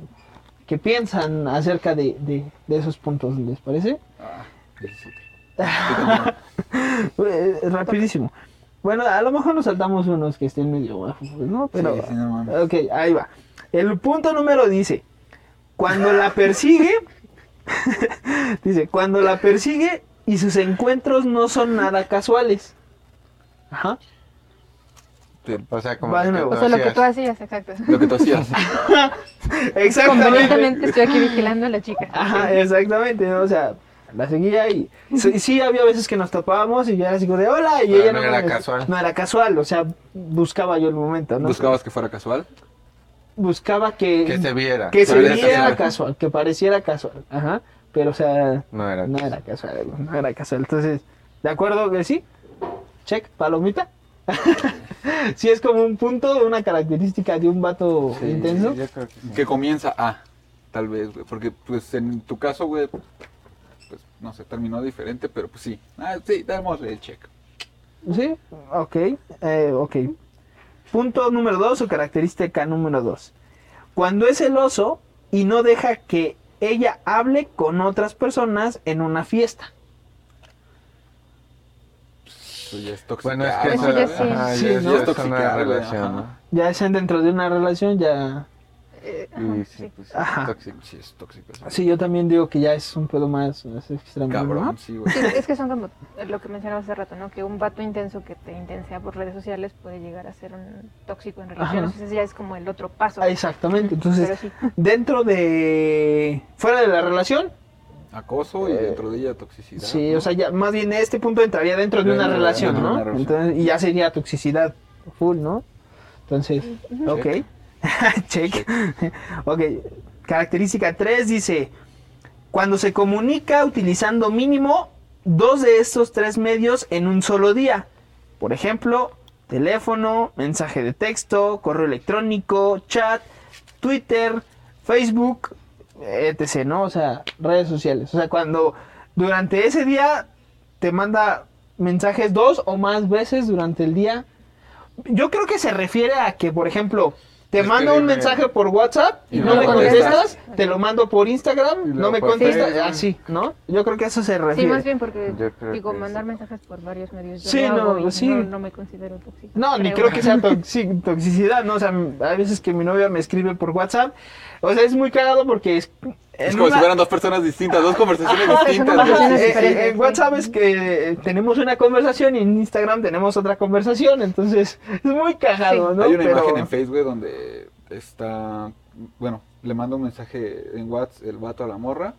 qué piensan acerca de, de- de esos puntos, ¿les parece? Eh, rapidísimo. Bueno, a lo mejor nos saltamos unos que estén medio bajos, ¿no? Pero, Sí, sí, no ok, ahí va. El punto número dice, cuando la persigue, dice, cuando la persigue y sus encuentros no son nada casuales. Ajá. O sea, como que O sea, lo que tú hacías, exacto. Lo que tú hacías. Exactamente. Convenientemente estoy aquí vigilando a la chica. Ajá, exactamente, ¿no? O sea, la seguía y sí, sí, había veces que nos topábamos y ya era así como de hola y Pero ella no no, era casual. No era casual, o sea, buscaba yo el momento, ¿no? ¿Buscabas que fuera casual? Buscaba que Que se viera. que se viera casual. casual, que pareciera casual, ajá, pero o sea, No era. no era casual, no era casual. Entonces, ¿de acuerdo que sí? Check, palomita. sí es como un punto, una característica de un vato Sí, intenso. Yo creo que sí. Que comienza a, tal vez, güey. Porque, pues, en tu caso, güey, pues, no sé, terminó diferente, pero pues sí. Ah, sí, damos el check. Sí, ok, eh, ok. Punto número dos o característica número dos. Cuando es celoso y no deja que ella hable con otras personas en una fiesta. Eso ya es tóxico. Bueno, es que Eso eso, ya sí. ajá, Sí, ya, ¿no? ya Es es toxicar, una güey, relación, ajá. ¿no? Ya sean dentro de una relación, ya... Y sí, pues, Ajá. tóxico. Sí, es tóxico. sí. Sí, yo también digo que ya es un pedo más, más extremo. ¿no? Cabrón, sí, güey. Sí, es que son como lo que mencionaba hace rato, ¿no? Que un vato intenso que te intensea por redes sociales puede llegar a ser un tóxico en relaciones. Ajá. Entonces ya es como el otro paso. Ah, Exactamente, entonces, Pero sí. dentro de... Fuera de la relación, Acoso y dentro de ella toxicidad. Sí, ¿no? o sea, ya más bien este punto entraría dentro de una de relación, una ¿no? relación. Entonces, y ya sería toxicidad full, ¿no? Entonces, ok. Check. ok. Característica 3 dice, cuando se comunica utilizando mínimo dos de estos tres medios en un solo día. Por ejemplo, teléfono, mensaje de texto, correo electrónico, chat, Twitter, Facebook, etc., ¿no? O sea, redes sociales. O sea, cuando durante ese día te manda mensajes dos o más veces durante el día. Yo creo que se refiere a que, por ejemplo, Te mando un mensaje por WhatsApp y Y no no me contestas. contestas, te lo mando por Instagram, no me contestas, así, ¿no? Yo creo que a eso se Sí, refiere. más bien porque, Yo creo digo, mandar mensajes por varios medios. yo Sí, no, sí. no, no me considero tóxica. No, ni creo que sea toxi- toxicidad, ¿no? O sea, hay veces que mi novia me escribe por WhatsApp. O sea, es muy cagado porque es. Es como una- si fueran dos personas distintas, dos conversaciones Ajá, distintas. eh, eh, en WhatsApp es que eh, tenemos una conversación y en Instagram tenemos otra conversación, entonces es muy cagado, ¿no? Hay una Pero- imagen en Facebook donde está, bueno, le manda un mensaje en WhatsApp el vato a la morra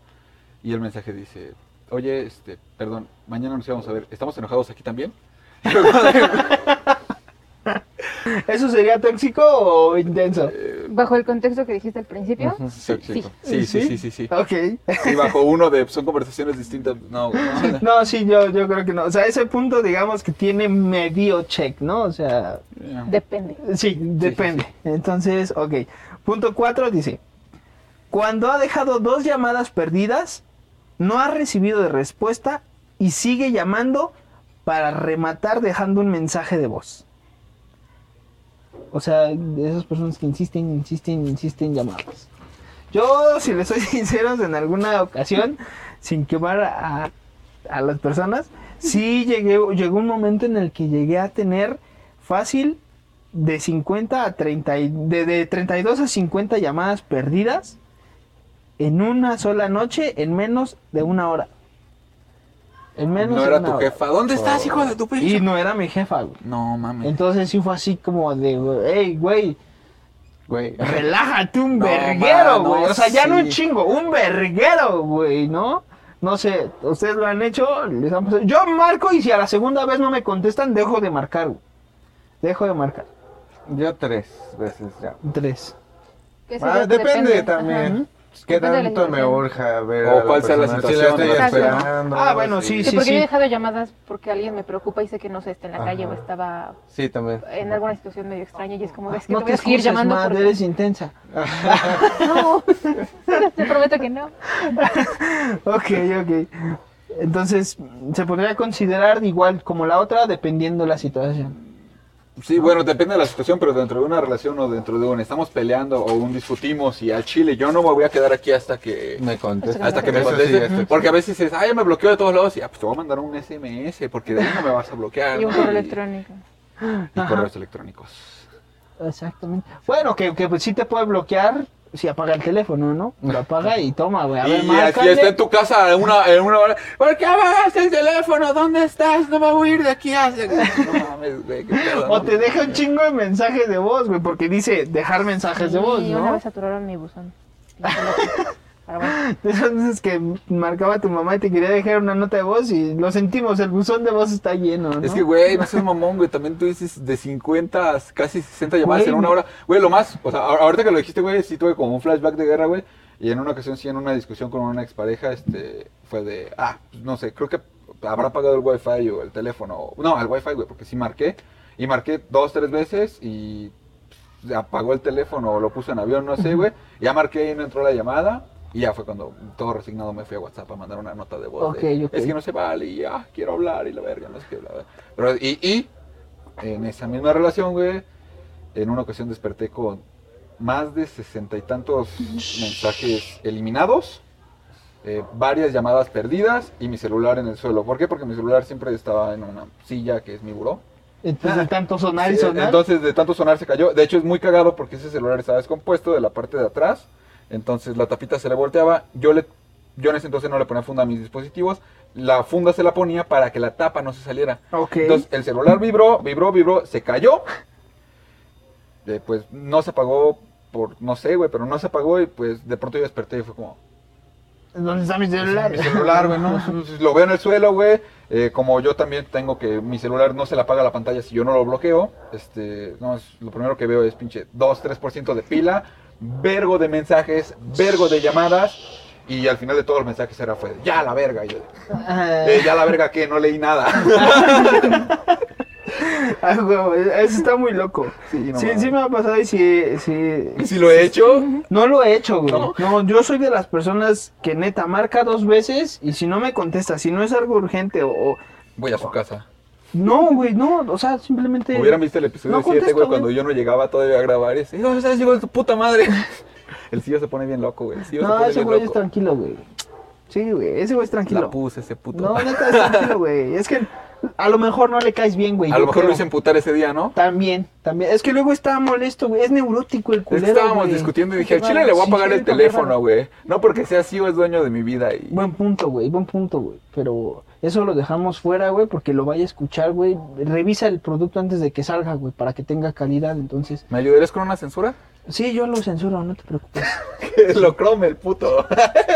y el mensaje dice, oye, este, perdón, mañana nos íbamos a ver, ¿estamos enojados aquí también? ¿Eso sería tóxico o intenso? Bajo el contexto que dijiste al principio, Sí, sí, sí, sí, sí, sí, sí. Ok. Y bajo uno de, son conversaciones distintas, no, no. No, sí, yo, yo creo que no. O sea, ese punto, digamos que tiene medio check, ¿no? O sea, depende. sí, depende. Entonces, ok. Punto 4 dice, cuando ha dejado dos llamadas perdidas, no ha recibido de respuesta y sigue llamando para rematar dejando un mensaje de voz. O sea, de esas personas que insisten, insisten, insisten llamadas. Yo, si les soy sinceros, en alguna ocasión, sin quemar a, a las personas, sí llegué, llegó un momento en el que llegué a tener fácil de 50 a 30, y- de, de 32 a 50 llamadas perdidas en una sola noche en menos de una hora. En menos No era tu jefa. ¿Dónde estás, hijo de tu pinche? Y no era mi jefa, güey. No mames. Entonces sí fue así como de, hey, güey, Güey. relájate un No, verguero, güey. o sea, ya no un chingo, un verguero, güey, ¿no? No sé, ustedes lo han hecho, les han pasado? Yo marco y si a la segunda vez no me contestan, dejo de marcar, güey. Dejo de marcar. Yo tres veces ya. Tres. Ah, de- depende, también. Ajá. ¿Qué la tanto me situación. urja ver O a la cuál sea la persona? Si situación, estoy esperando. Ah, bueno, sí, Sí, sí, porque yo he sí. dejado llamadas porque alguien me preocupa y sé que no sé, está en la calle o Ajá. estaba Sí, también. en alguna situación medio extraña y es como, es que No te voy a seguir llamando Mad, porque... eres intensa. No, te prometo que no. Ok, ok. Entonces, se podría considerar igual como la otra dependiendo la situación. Sí, bueno, depende de la situación, pero dentro de una relación o dentro de un estamos peleando o un discutimos y al chile yo no me voy a quedar aquí hasta que Me contestas. hasta que me sí, conteste, porque a veces dices, ay, me bloqueo de todos lados y ah, pues te voy a mandar un SMS porque de ahí no me vas a bloquear. Y un ¿no? correo electrónico. y Ajá. correos electrónicos. Exactamente. Bueno, que, que pues sí te puede bloquear si apaga el teléfono, ¿no? Lo apaga y toma, güey. A ver, Y márcale. está en tu casa en una, en una hora. ¿Por qué apagaste el teléfono? ¿Dónde estás? No me voy a ir de aquí. Hace... No mames, güey, qué pedo, O ¿no? te deja un chingo de mensajes de voz, güey, porque dice dejar mensajes de voz, Y una ¿no? vez saturaron mi buzón. Pero bueno, De esas veces que marcaba tu mamá y te quería dejar una nota de voz y lo sentimos, el buzón de voz está lleno, ¿no? Es que, güey, no seas mamón, güey. También tú dices de 50 a casi 60 llamadas Güey, en una hora. Güey, lo más, o sea, ahorita que lo dijiste, güey, sí tuve como un flashback de guerra, güey. Y en una ocasión, sí, en una discusión con una expareja, este, fue de, ah, pues, no sé, creo que habrá apagado el wifi o el teléfono. No, el wifi, güey, porque sí marqué. Y marqué dos, tres veces y apagó el teléfono o lo puso en avión, no sé, güey. Ya marqué y no entró la llamada. Y ya fue cuando todo resignado me fui a WhatsApp a mandar una nota de voz. de. Es que no se vale y ah, quiero hablar y la verga, no sé qué, bla, bla. Pero, y, y en esa misma relación, güey, en una ocasión desperté con más de sesenta y tantos mensajes eliminados, eh, varias llamadas perdidas y mi celular en el suelo. ¿Por qué? Porque mi celular siempre estaba en una silla que es mi buró. Entonces, de tanto sonar y sonar. Entonces, de tanto sonar se cayó. De hecho, es muy cagado porque ese celular estaba descompuesto de la parte de atrás. Entonces, la tapita se le volteaba. Yo le yo en ese entonces no le ponía funda a mis dispositivos. La funda se la ponía para que la tapa no se saliera. Ok. Entonces, el celular vibró, vibró, vibró, se cayó. Eh, pues no se apagó por, no sé, güey, pero no se apagó y pues de pronto yo desperté y fue como, ¿Dónde está mi celular? mi celular, güey, Lo veo en el suelo, güey. Eh, como yo también tengo que mi celular no se le apaga la pantalla si yo no lo bloqueo. Este, no, es- lo primero que veo es pinche 2-3% de pila, vergo de mensajes, vergo de llamadas. Y al final de todos los mensajes era fue, ya la verga. Y yo, "Eh, ya la verga que no leí nada. Ah, huevo, eso está muy loco. Sí, no sí, me ha pasado y sí, sí. ¿Sí lo he hecho? No lo he hecho, güey. ¿No? ¿No? yo soy de las personas que neta marca dos veces y si no me contesta, si no es algo urgente o... o- Voy a su casa. No, güey, no, o sea, simplemente... Hubieran visto el episodio No 7, contesta, güey, cuando yo no llegaba todavía a grabar ese. No, ¿sabes, hijo de tu puta madre? El tío se pone bien loco, güey. No, ese güey es tranquilo, güey. Sí, güey, ese güey es tranquilo. La puse ese puto. No, neta, es tranquilo, güey. Es que a lo mejor no le caes bien, güey. A lo mejor creo. lo hice emputar ese día, ¿no? También, también. Es que luego estaba molesto, güey. Es neurótico el Es que culero, estábamos güey. discutiendo y dije, al chile le voy a pagar sí, el teléfono, güey. No porque sea así o es dueño de mi vida. Y... Buen punto, güey, buen punto, güey. Pero eso lo dejamos fuera, güey, porque lo vaya a escuchar, güey. Revisa el producto antes de que salga, güey, para que tenga calidad. Entonces, ¿Me ayudarías con una censura? sí, yo lo censuro, no te preocupes. Que lo crome el puto.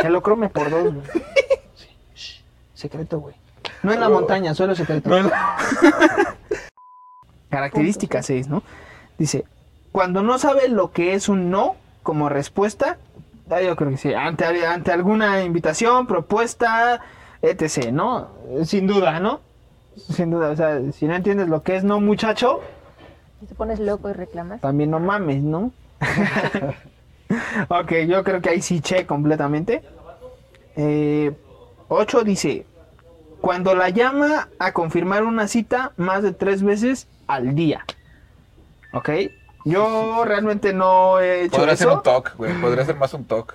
Que lo crome por dos, güey. Sí. Secreto, güey. No en la montaña, solo secreto. No en Característica 6, ¿no? Dice, cuando no sabe lo que es un no como respuesta, ah, yo creo que sí, ante, ante alguna invitación, propuesta, etc., ¿no? Sin duda, ¿no? Sin duda, o sea, si no entiendes lo que es no, muchacho, Si te pones loco y reclamas. también no mames, ¿no? ok, yo creo que ahí sí che completamente. Eh, 8 dice, cuando la llama a confirmar una cita más de tres veces al día. Ok, yo realmente no he hecho Podría ser eso. un talk, güey. Podría ser más un talk.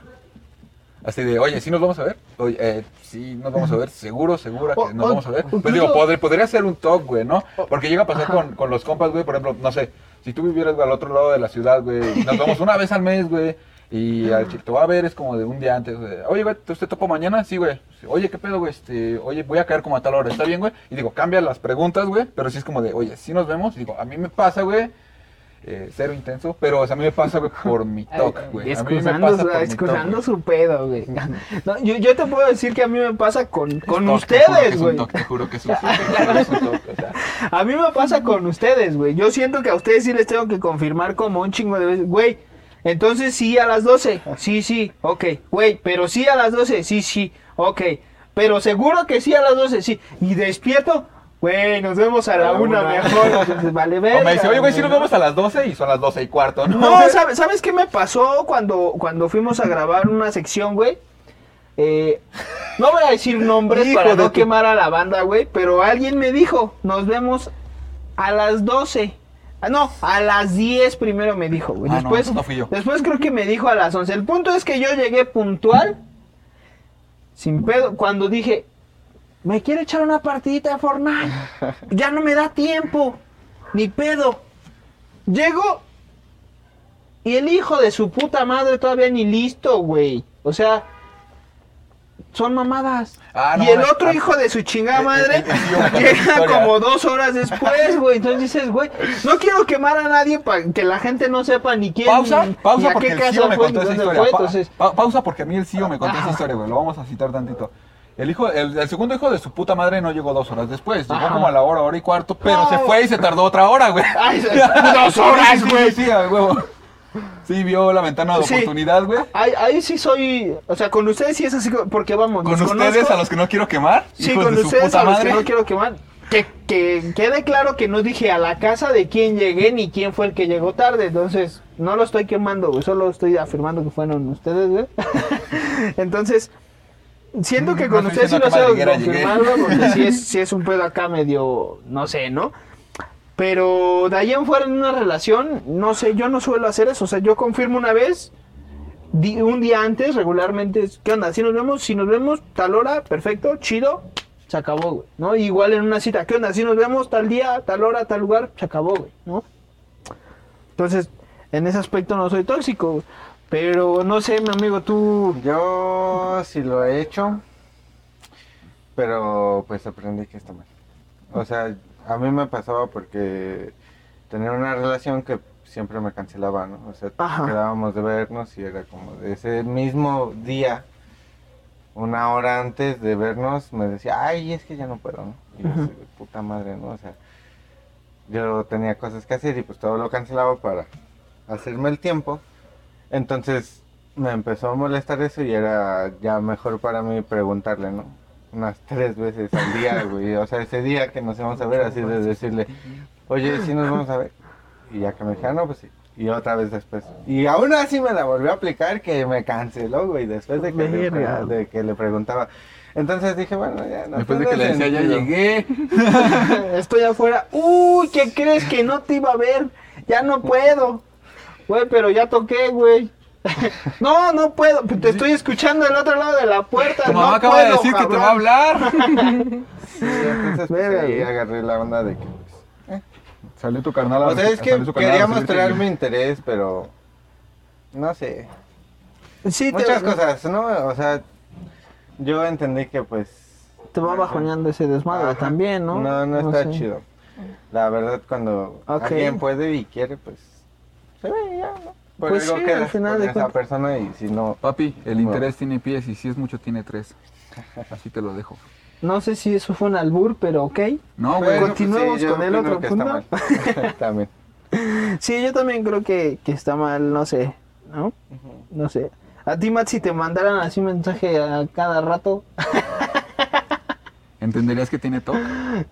Así de, oye, ¿sí nos vamos a ver? Oye, eh, sí, nos vamos a ver. ¿Seguro, segura que nos vamos a ver? Pues digo, podría, podría ser un talk, güey, ¿no? Porque llega a pasar con, con los compas, güey. Por ejemplo, no sé, si tú vivieras güey, al otro lado de la ciudad, güey, nos vemos una vez al mes, güey. Y al chico te va a ver es como de un día antes, güey. Oye, güey, ¿te usted topo mañana? Sí, güey. Oye, ¿qué pedo, güey? Este, oye, voy a caer como a tal hora. ¿Está bien, güey? Y digo, cambia las preguntas, güey. Pero sí es como de, oye, sí nos vemos. Y digo, a mí me pasa, güey. Eh, cero intenso, pero o sea, a mí me pasa, güey, por mi talk, güey. Excusando, su- excusando pedo, güey. No, yo, yo te puedo decir que a mí me pasa con, con ustedes, güey. Te juro que es un o sea. A mí me pasa con ustedes, güey. Yo siento que a ustedes sí les tengo que confirmar como un chingo de veces. Güey, entonces sí a las 12. Sí, sí, ok. Güey, pero sí a las 12. Sí, sí, ok. Pero seguro que sí a las 12, sí. Y despierto. Güey, nos vemos a la, A la una, una. mejor. Entonces, vale, ver. O me dice, oye, güey, si nos vemos a las 12 y son las 12 y cuarto, ¿no? No, ¿sabes, ¿sabes qué me pasó cuando, cuando fuimos a grabar una sección, güey? Eh, no voy a decir nombres Hijo para de no tu- quemar a la banda, güey, pero alguien me dijo, nos vemos a las 12. Ah, no, a las 10 primero me dijo, güey. Ah, no, Después, no fui yo. después creo que me dijo a las 11. El punto es que yo llegué puntual, sin pedo, cuando dije, me quiero echar una partidita de Fortnite. Ya no me da tiempo, ni pedo. Llego y el hijo de su puta madre todavía ni listo, güey. O sea, son mamadas. Ah, no y el otro Ah, hijo de su chingada madre el tío me contó llega como dos horas después, güey. Entonces dices, güey, no quiero quemar a nadie para que la gente no sepa ni quién. Pausa, ni pausa a porque qué el CEO me contó ni esa historia. fue, Pa- entonces, pa- pausa porque a mí el CEO me contó esa historia, güey. Lo vamos a citar tantito. El hijo, el, el segundo hijo de su puta madre no llegó dos horas después. Llegó Ajá. como a la hora, hora y cuarto, pero No. se fue y se tardó otra hora, güey. Ay, dos horas, Sí, sí, güey. Sí, sí, huevo. Sí, vio la ventana de Sí. oportunidad, güey. Ahí, ahí sí soy, o sea, con ustedes sí es así, porque vamos, Con ustedes conozco. a los que no quiero quemar. Sí, hijos con de su ustedes puta a los madre. que no quiero quemar. Que, que quede claro que no dije a la casa de quién llegué ni quién fue el que llegó tarde. Entonces, no lo estoy quemando, güey. Solo estoy afirmando que fueron ustedes, güey. Entonces, siento que No con ustedes sí lo que que madriguera llegué. confirmarlo porque sí es, sí es un pedo acá medio, no sé, ¿no? Pero de ahí en fuera en una relación, no sé, yo no suelo hacer eso. O sea, yo confirmo una vez, di- un día antes, regularmente, ¿qué onda? Si nos vemos, si nos vemos tal hora, perfecto, chido, se acabó, güey, ¿no? Igual en una cita, ¿qué onda? Si nos vemos tal día, tal hora, tal lugar, se acabó, güey, ¿no? Entonces, en ese aspecto no soy tóxico, güey. Pero no sé, mi amigo, tú... Yo sí lo he hecho, pero pues aprendí que está mal. O sea, a mí me pasaba porque tenía una relación que siempre me cancelaba, ¿no? O sea, Ajá. quedábamos de vernos y era como de ese mismo día, una hora antes de vernos, me decía, ay, es que ya no puedo, ¿no? Y yo así puta madre, ¿no? O sea, yo tenía cosas que hacer y pues todo lo cancelaba para hacerme el tiempo. Entonces me empezó a molestar eso y era ya mejor para mí preguntarle, ¿no? Unas tres veces al día, güey. O sea, ese día que nos íbamos a ver, así de decirle, oye, sí nos vamos a ver. Y ya que me dijera, no, pues sí. Y otra vez después. Y aún así me la volvió a aplicar que me canceló, güey, después de que, le, Verga. de que le preguntaba. Entonces dije, bueno, ya no Después de que le decía, ya llegué. Estoy afuera. Uy, ¿qué crees que no te iba a ver? Ya no puedo. Güey, pero ya toqué, güey. No, no puedo. Te estoy escuchando del otro lado de la puerta. Tu no mamá acaba de puedo, decir que te va a hablar. Sí, entonces pues, ahí agarré la onda de que... pues, Salió tu carnal. a- O sea, es que quería mostrar mi interés, pero... No sé. Sí, te- Muchas cosas, ¿no? O sea, yo entendí que pues... Te va bajoneando ese desmadre Ajá. también, ¿no? No, no está sé. chido. La verdad, cuando alguien puede y quiere, pues... Se ve y ya, ¿no? Por Pues algo sí, al final de esa persona y si no... Papi, el No. interés tiene pies y si es mucho tiene tres. Así te lo dejo. No sé si eso fue un albur, pero ok. No, Bueno, güey. pues Continuemos sí, yo con el otro punto. También. Sí, yo también creo que, que está mal, no sé, ¿no? No sé. A ti, Matt, si te mandaran así mensaje a cada rato, ¿Entenderías que tiene toque?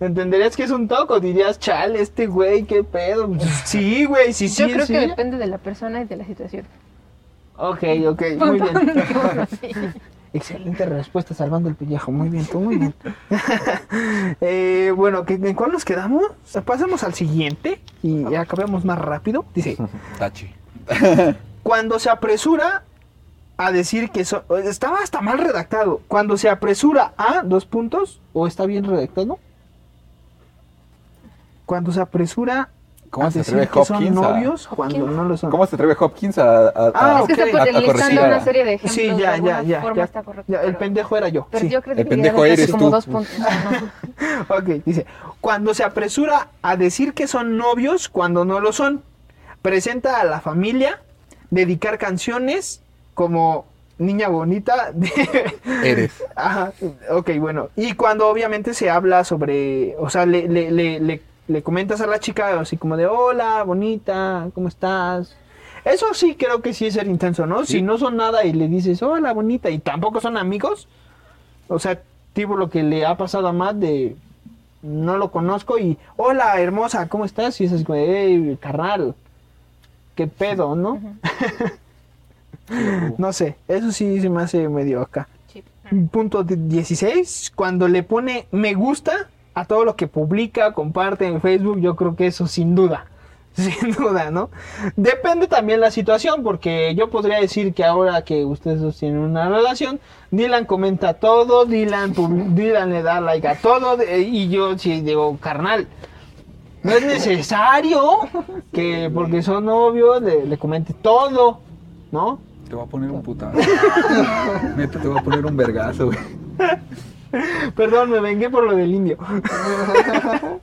¿entenderías que es un toco? Dirías, chale, este güey, qué pedo. Sí, güey, sí, sí, Yo creo sí. que depende de la persona y de la situación. Ok, ok, muy bien. Excelente respuesta, salvando el pellejo. Muy bien, tú, muy bien. Eh, bueno, ¿qué- ¿en cuál nos quedamos? Pasemos al siguiente y ya acabemos más rápido. Dice, Tachi. cuando se apresura a decir que so- estaba hasta mal redactado. Cuando se apresura a dos puntos o está bien redactado. Cuando se apresura ¿Cómo a se decir atreve que son Hopkins a- cuando no lo son. ¿Cómo se atreve Hopkins a, a, Ah, a- ok. Es que está corregir una serie de ejemplos. Sí, ya, de ya, ya. forma ya. está correcto, Ya, el pendejo era yo. Pero sí. yo creo que El pendejo eres como tú. dos puntos. ¿no? Ok, dice, cuando se apresura a decir que son novios cuando no lo son, presenta a la familia, dedicar canciones como Niña Bonita. de- Eres. Ajá, ok, bueno. Y cuando obviamente se habla sobre, o sea, le, le, le, le, le comentas a la chica así como de, hola, bonita, ¿cómo estás? Eso sí creo que sí es ser intenso, ¿no? Si no son nada y le dices, hola, bonita, y tampoco son amigos, o sea, tipo lo que le ha pasado a Matt de, no lo conozco y, hola, hermosa, ¿cómo estás? Y es así como, hey, carnal, qué pedo, ¿no? no sé, eso sí se me hace medio acá. Punto de- 16, cuando le pone me gusta a todo lo que publica, comparte en Facebook, yo creo que eso sin duda, sin duda, ¿no? Depende también la situación, porque yo podría decir que ahora que ustedes dos tienen una relación, Dylan comenta todo, Dylan, Dylan le da like a todo, y yo sí digo, carnal, no es necesario que porque son novios le, le comente todo, ¿no? Te voy a poner un putazo. Neta, te voy a poner un vergazo, güey. Perdón, me vengué por lo del indio.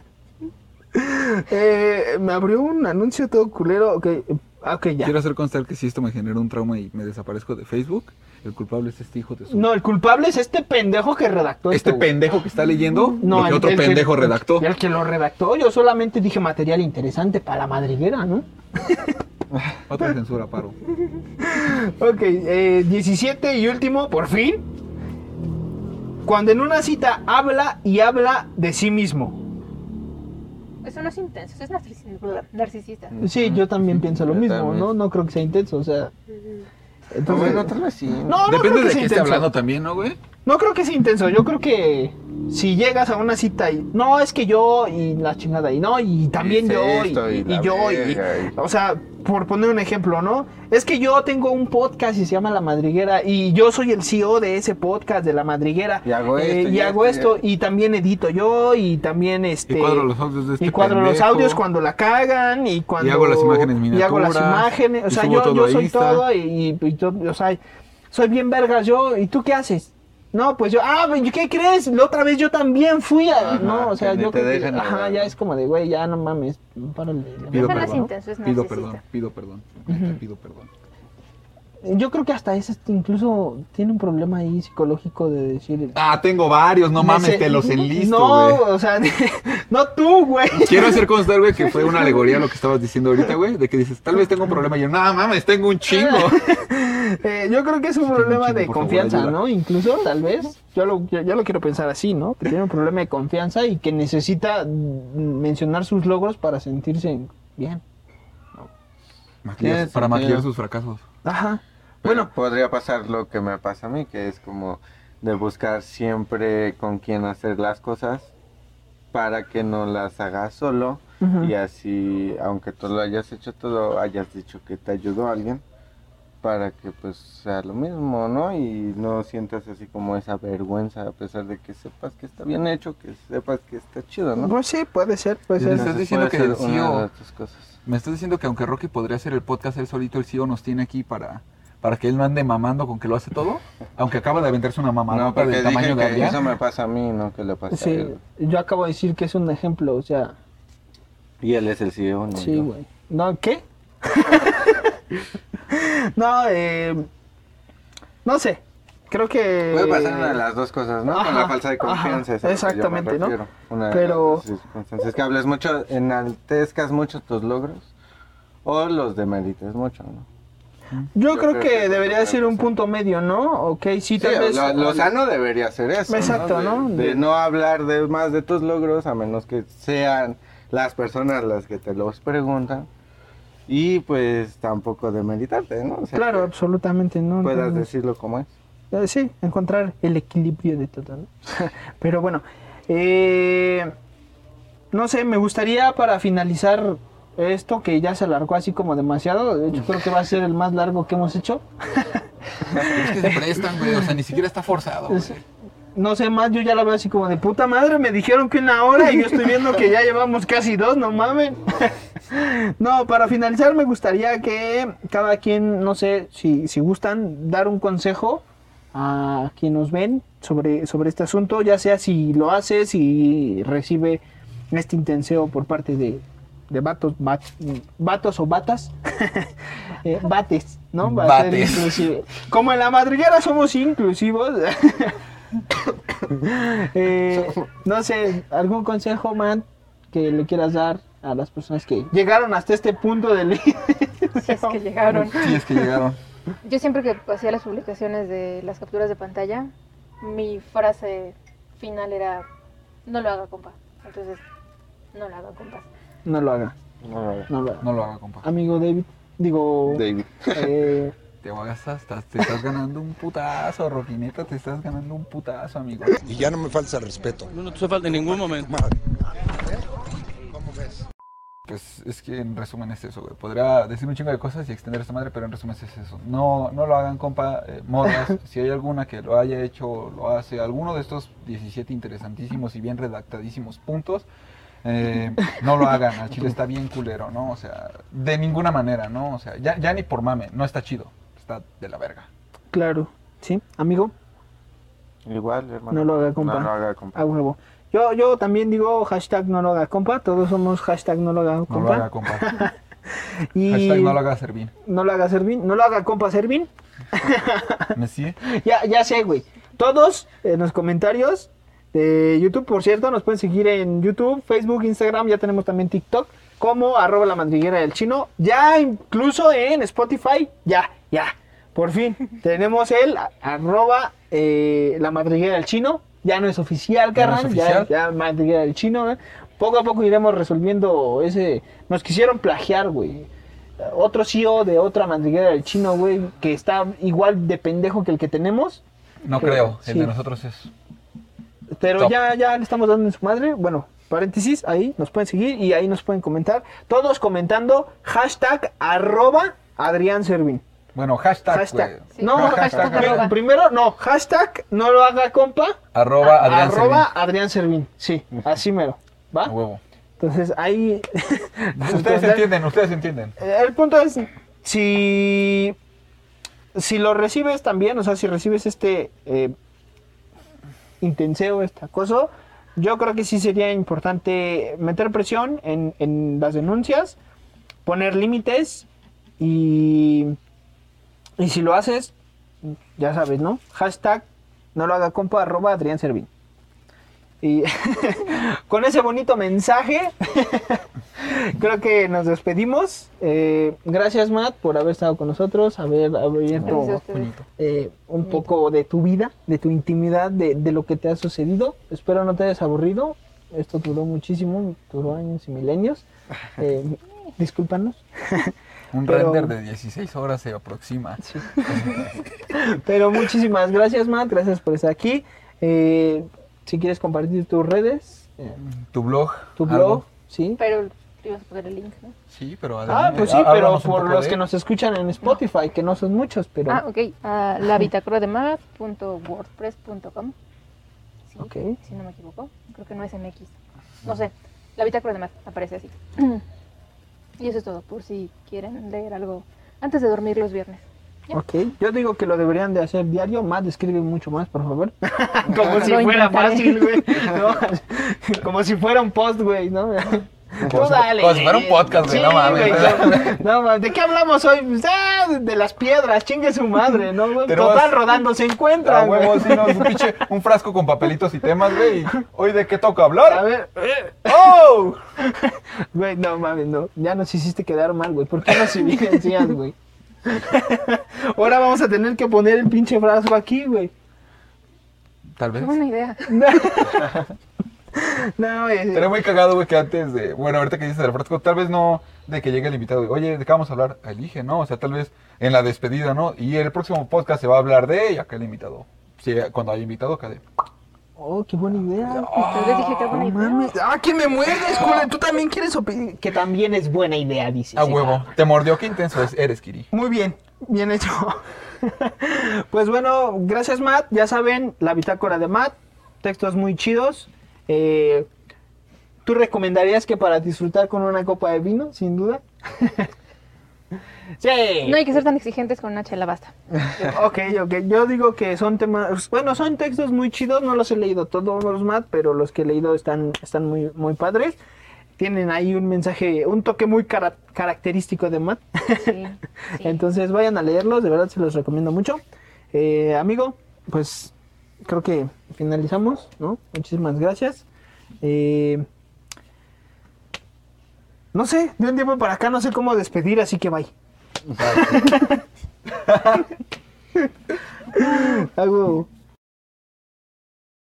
Eh, me abrió un anuncio todo culero. Ok, ah, ok, ya. Quiero hacer constar que si esto me genera un trauma y me desaparezco de Facebook, el culpable es este hijo de su... No, el culpable es este pendejo que redactó este esto, güey. pendejo que está leyendo, No, lo que el- otro el que- pendejo redactó. El que lo redactó, yo solamente dije material interesante para la madriguera, ¿no? Otra censura, paro. Ok, eh, 17 y último, por fin. Cuando en una cita habla y habla de sí mismo. Eso no es intenso, eso es narcis- narcisista. Sí, yo también pienso lo mismo. ¿no? No creo que sea intenso, o sea. Entonces, bueno, tal vez sí. No, no Depende creo que de qué esté hablando también, ¿no, güey? No creo que sea intenso, yo creo que si llegas a una cita y no es que yo y la chingada y no y también yo y, esto y yo y- o sea por poner un ejemplo no es que yo tengo un podcast y se llama La Madriguera y yo soy el CEO de ese podcast de La Madriguera Y hago Eh, esto, y y hago esto, esto y también edito yo y también este Y cuadro los audios de este y cuadro los audios cuando la cagan y cuando hago las imágenes y hago las miniaturas, imágenes o y sea yo, yo soy Insta. todo y, y to- o sea soy bien vergas yo y tú qué haces no, pues yo, ah, ¿qué crees? La otra vez yo también fui a, Ajá, no, o sea, yo te creo que, dejan ajá, hablar. ya es como de, güey, ya no mames, párale. Pido perdón. intenso, es Pido perdón, pido perdón. Pido perdón. Yo creo que hasta ese incluso tiene un problema ahí psicológico de decir... Ah, tengo varios, no mames, te los enlisto, No, güey. o sea, no tú, güey. Quiero hacer constar, güey, que fue una alegoría lo que estabas diciendo ahorita, güey, de que dices, tal vez tengo un problema. Y yo, no mames, tengo un chingo. Eh, yo creo que es un problema chingo, de favor, confianza. ¿no? Incluso, tal vez, yo lo, yo, yo lo quiero pensar así, ¿no? Que tiene un problema de confianza y que necesita mencionar sus logros para sentirse bien. Maquillar- para maquillar sus fracasos. Ajá. Bueno, podría pasar lo que me pasa a mí, que es como de buscar siempre con quién hacer las cosas para que no las hagas solo y así, aunque tú lo hayas hecho todo, hayas dicho que te ayudó alguien para que pues sea lo mismo, ¿no? Y no sientas así como esa vergüenza a pesar de que sepas que está bien hecho, que sepas que está chido, ¿no? Pues sí, puede ser, puede Me ser. estás diciendo que el CEO cosas. Me estás diciendo que aunque Rocky podría hacer el podcast él solito, el CEO nos tiene aquí para, para que él no ande mamando con que lo hace todo. Aunque acaba de aventarse una mamada No, del tamaño dije de que Adrián. eso me pasa a mí, no que le pasa a Sí, él. yo acabo de decir que es un ejemplo, o sea, Y él es el CEO, ¿no? sí, güey. No, ¿qué? no, eh, no sé. Creo que Puede pasar una de las dos cosas, ¿no? Con la falsa de confianza. ajá, es a exactamente, ¿no? Una Pero- circunstancias que hables mucho, enaltezcas mucho tus logros o los demerites mucho, ¿no? Yo, Yo creo, creo que, debería ser un punto medio, ¿no? Ok, sí, Sí, tal vez. lo, lo sano debería ser eso. Exacto, De- ¿no? De, De- no hablar de más de tus logros a menos que sean las personas las que te los preguntan. Y pues tampoco demeritarte, ¿no? O sea, Claro, absolutamente, ¿no? puedas decirlo como es. eh, sí, encontrar el equilibrio de todo, ¿no? Pero bueno, eh, no sé, me gustaría para finalizar esto que ya se alargó así como demasiado. De hecho, creo que va a ser el más largo que hemos hecho. Es que se prestan, güey. O sea, ni siquiera está forzado. güey. No sé más, yo ya lo veo así como de puta madre. Me dijeron que una hora y yo estoy viendo que ya llevamos casi dos, no mamen. No, para finalizar me gustaría que cada quien, no sé, si, si gustan, dar un consejo a quien nos ven sobre, sobre este asunto, ya sea si lo hace, si recibe este intenseo por parte de, de vatos, bat- vatos o batas, Eh, bates, ¿no? Va a ser Bates. inclusive. Como en la madriguera somos inclusivos. Eh, no sé, algún consejo, man, que le quieras dar a las personas que llegaron hasta este punto del Si es que llegaron. Sí, es que llegaron. Yo siempre que hacía las publicaciones de las capturas de pantalla, mi frase final era, no lo haga, compa. Entonces, no lo haga, compas. No lo haga. No lo haga. No lo haga, compa. Amigo David, digo... David. eh, Te hagas estás, te estás ganando un putazo, Roquineta, te estás ganando un putazo, amigo. Y ya no me falta respeto. No, no te hace falta en ningún momento. ¿Cómo ves? Pues es que en resumen es eso, güey. Podría decir un chingo de cosas y extender esta madre, pero en resumen es eso. No, no lo hagan, compa. Eh, morras, si hay alguna que lo haya hecho, lo hace. Alguno de estos 17 interesantísimos y bien redactadísimos puntos, eh, no lo hagan. Al chile está bien culero, ¿no? O sea, de ninguna manera, ¿no? O sea, ya, ya ni por mame, no está chido. Está de la verga. claro, ¿sí? Amigo, Igual, hermano. no lo haga, compa. No lo haga, compa. A huevo. Yo, yo también digo hashtag no lo haga, compa. Todos somos hashtag no lo haga, No compa. lo haga, compa. Y Hashtag no lo haga servir. no lo haga Servin. No lo haga, compa, Servin. Messi. Ya, ya sé, güey. Todos en los comentarios de YouTube, por cierto, nos pueden seguir en YouTube, Facebook, Instagram, ya tenemos también TikTok, como arroba la madriguera del chino. Ya incluso en Spotify, ya, ya. Por fin, tenemos el arroba eh, la madriguera del chino. Ya no es oficial, Ya no es carnal. Ya, ya madriguera del chino. ¿eh? Poco a poco iremos resolviendo ese... Nos quisieron plagiar, güey otro CEO de otra madriguera del chino, güey, que está igual de pendejo que el que tenemos. No Pero, creo, el sí. de nosotros es. Pero Top. ya, ya le estamos dando en su madre. Bueno, paréntesis, ahí nos pueden seguir y ahí nos pueden comentar. Todos comentando hashtag arroba Adrián Servin. Bueno, hashtag, Hashtag. No, hashtag, primero, no, hashtag no lo haga compa. Arroba Adrián arroba Servín. Adrián Servín. Sí, así mero. ¿Va? A huevo. Entonces ahí. Ustedes entienden, ustedes entienden. Eh, El punto es, si, si lo recibes también, o sea, si recibes este eh, intenseo, este acoso, yo creo que sí sería importante meter presión en, en las denuncias, poner límites y, y si lo haces, ya sabes, ¿no? Hashtag no lo haga compa arroba Adrián Servín. Y con ese bonito mensaje, creo que nos despedimos. Eh, gracias, Matt, por haber estado con nosotros, haber abierto eh, un poco de tu vida, de tu intimidad, de, de lo que te ha sucedido. Espero no te hayas aburrido. Esto duró muchísimo, duró años y milenios. Eh, discúlpanos. Un Pero- render de 16 horas se aproxima. Pero muchísimas gracias, Matt. Gracias por estar aquí. Eh, si quieres compartir tus redes, eh, Tu blog. tu algo. blog, sí. Pero te ibas a poner el link, ¿no? Sí, pero Ah, pues sí, há- pero por los de que nos escuchan en Spotify, que no son muchos, pero... Ah, ok. Uh, la bitácora de math.wordpress.com. Sí, Ok. si no me equivoco. Creo que no es MX. No sé. La bitácora de math aparece así. y eso es todo, por si quieren leer algo antes de dormir los viernes. Ok, yo digo que lo deberían de hacer diario. Matt, escribe mucho más, por favor. Como si fuera intentaré. fácil, güey. No, como si fuera un post, güey, ¿no? Tú Como si- dale. como si fuera un podcast, güey, no mames. güey, no, no mames. ¿De qué hablamos hoy? Pues, ah, de las piedras, chingue su madre, ¿no? güey? Total, rodando se A encuentran, güey. huevo, sí, no, un, pinche- un frasco con papelitos y temas, güey. Hoy de qué toca hablar. A ver. ¡Oh! Güey, no mames, no. Ya nos hiciste quedar mal, güey. ¿Por qué nos evidencias, güey? Ahora vamos a tener que poner el pinche frasco aquí, güey. Tal vez. Qué buena idea. No, Sería muy cagado, güey, que antes de. Bueno, ahorita que dices del frasco, tal vez no de que llegue el invitado, güey, oye, ¿de qué vamos a hablar? Elige, ¿no? O sea, tal vez en la despedida, ¿no? Y el próximo podcast se va a hablar de. Acá el invitado. Sí, cuando haya invitado, acá de. Oh, qué buena idea. Yo les dije que buena idea. mames. Ah, que me muerdes, cule. Tú también quieres opinar. Que también es buena idea, dice. A huevo. Te mordió, qué intenso es, eres, Kiri. Muy bien, bien hecho. pues bueno, gracias Matt. Ya saben, la bitácora de Matt. Textos muy chidos. Eh, ¿Tú recomendarías que para disfrutar con una copa de vino, sin duda? sí. No hay que ser tan exigentes con una chela, basta. Ok, ok. Yo digo que son temas, bueno, son textos muy chidos. No los he leído todos los Matt, pero los que he leído están, están muy, muy padres. Tienen ahí un mensaje, un toque muy cara- característico de Matt. Entonces vayan a leerlos, de verdad se los recomiendo mucho. Eh, amigo, pues creo que finalizamos, ¿no? Muchísimas gracias. Eh, no sé, de un tiempo para acá no sé cómo despedir, así que bye. Hago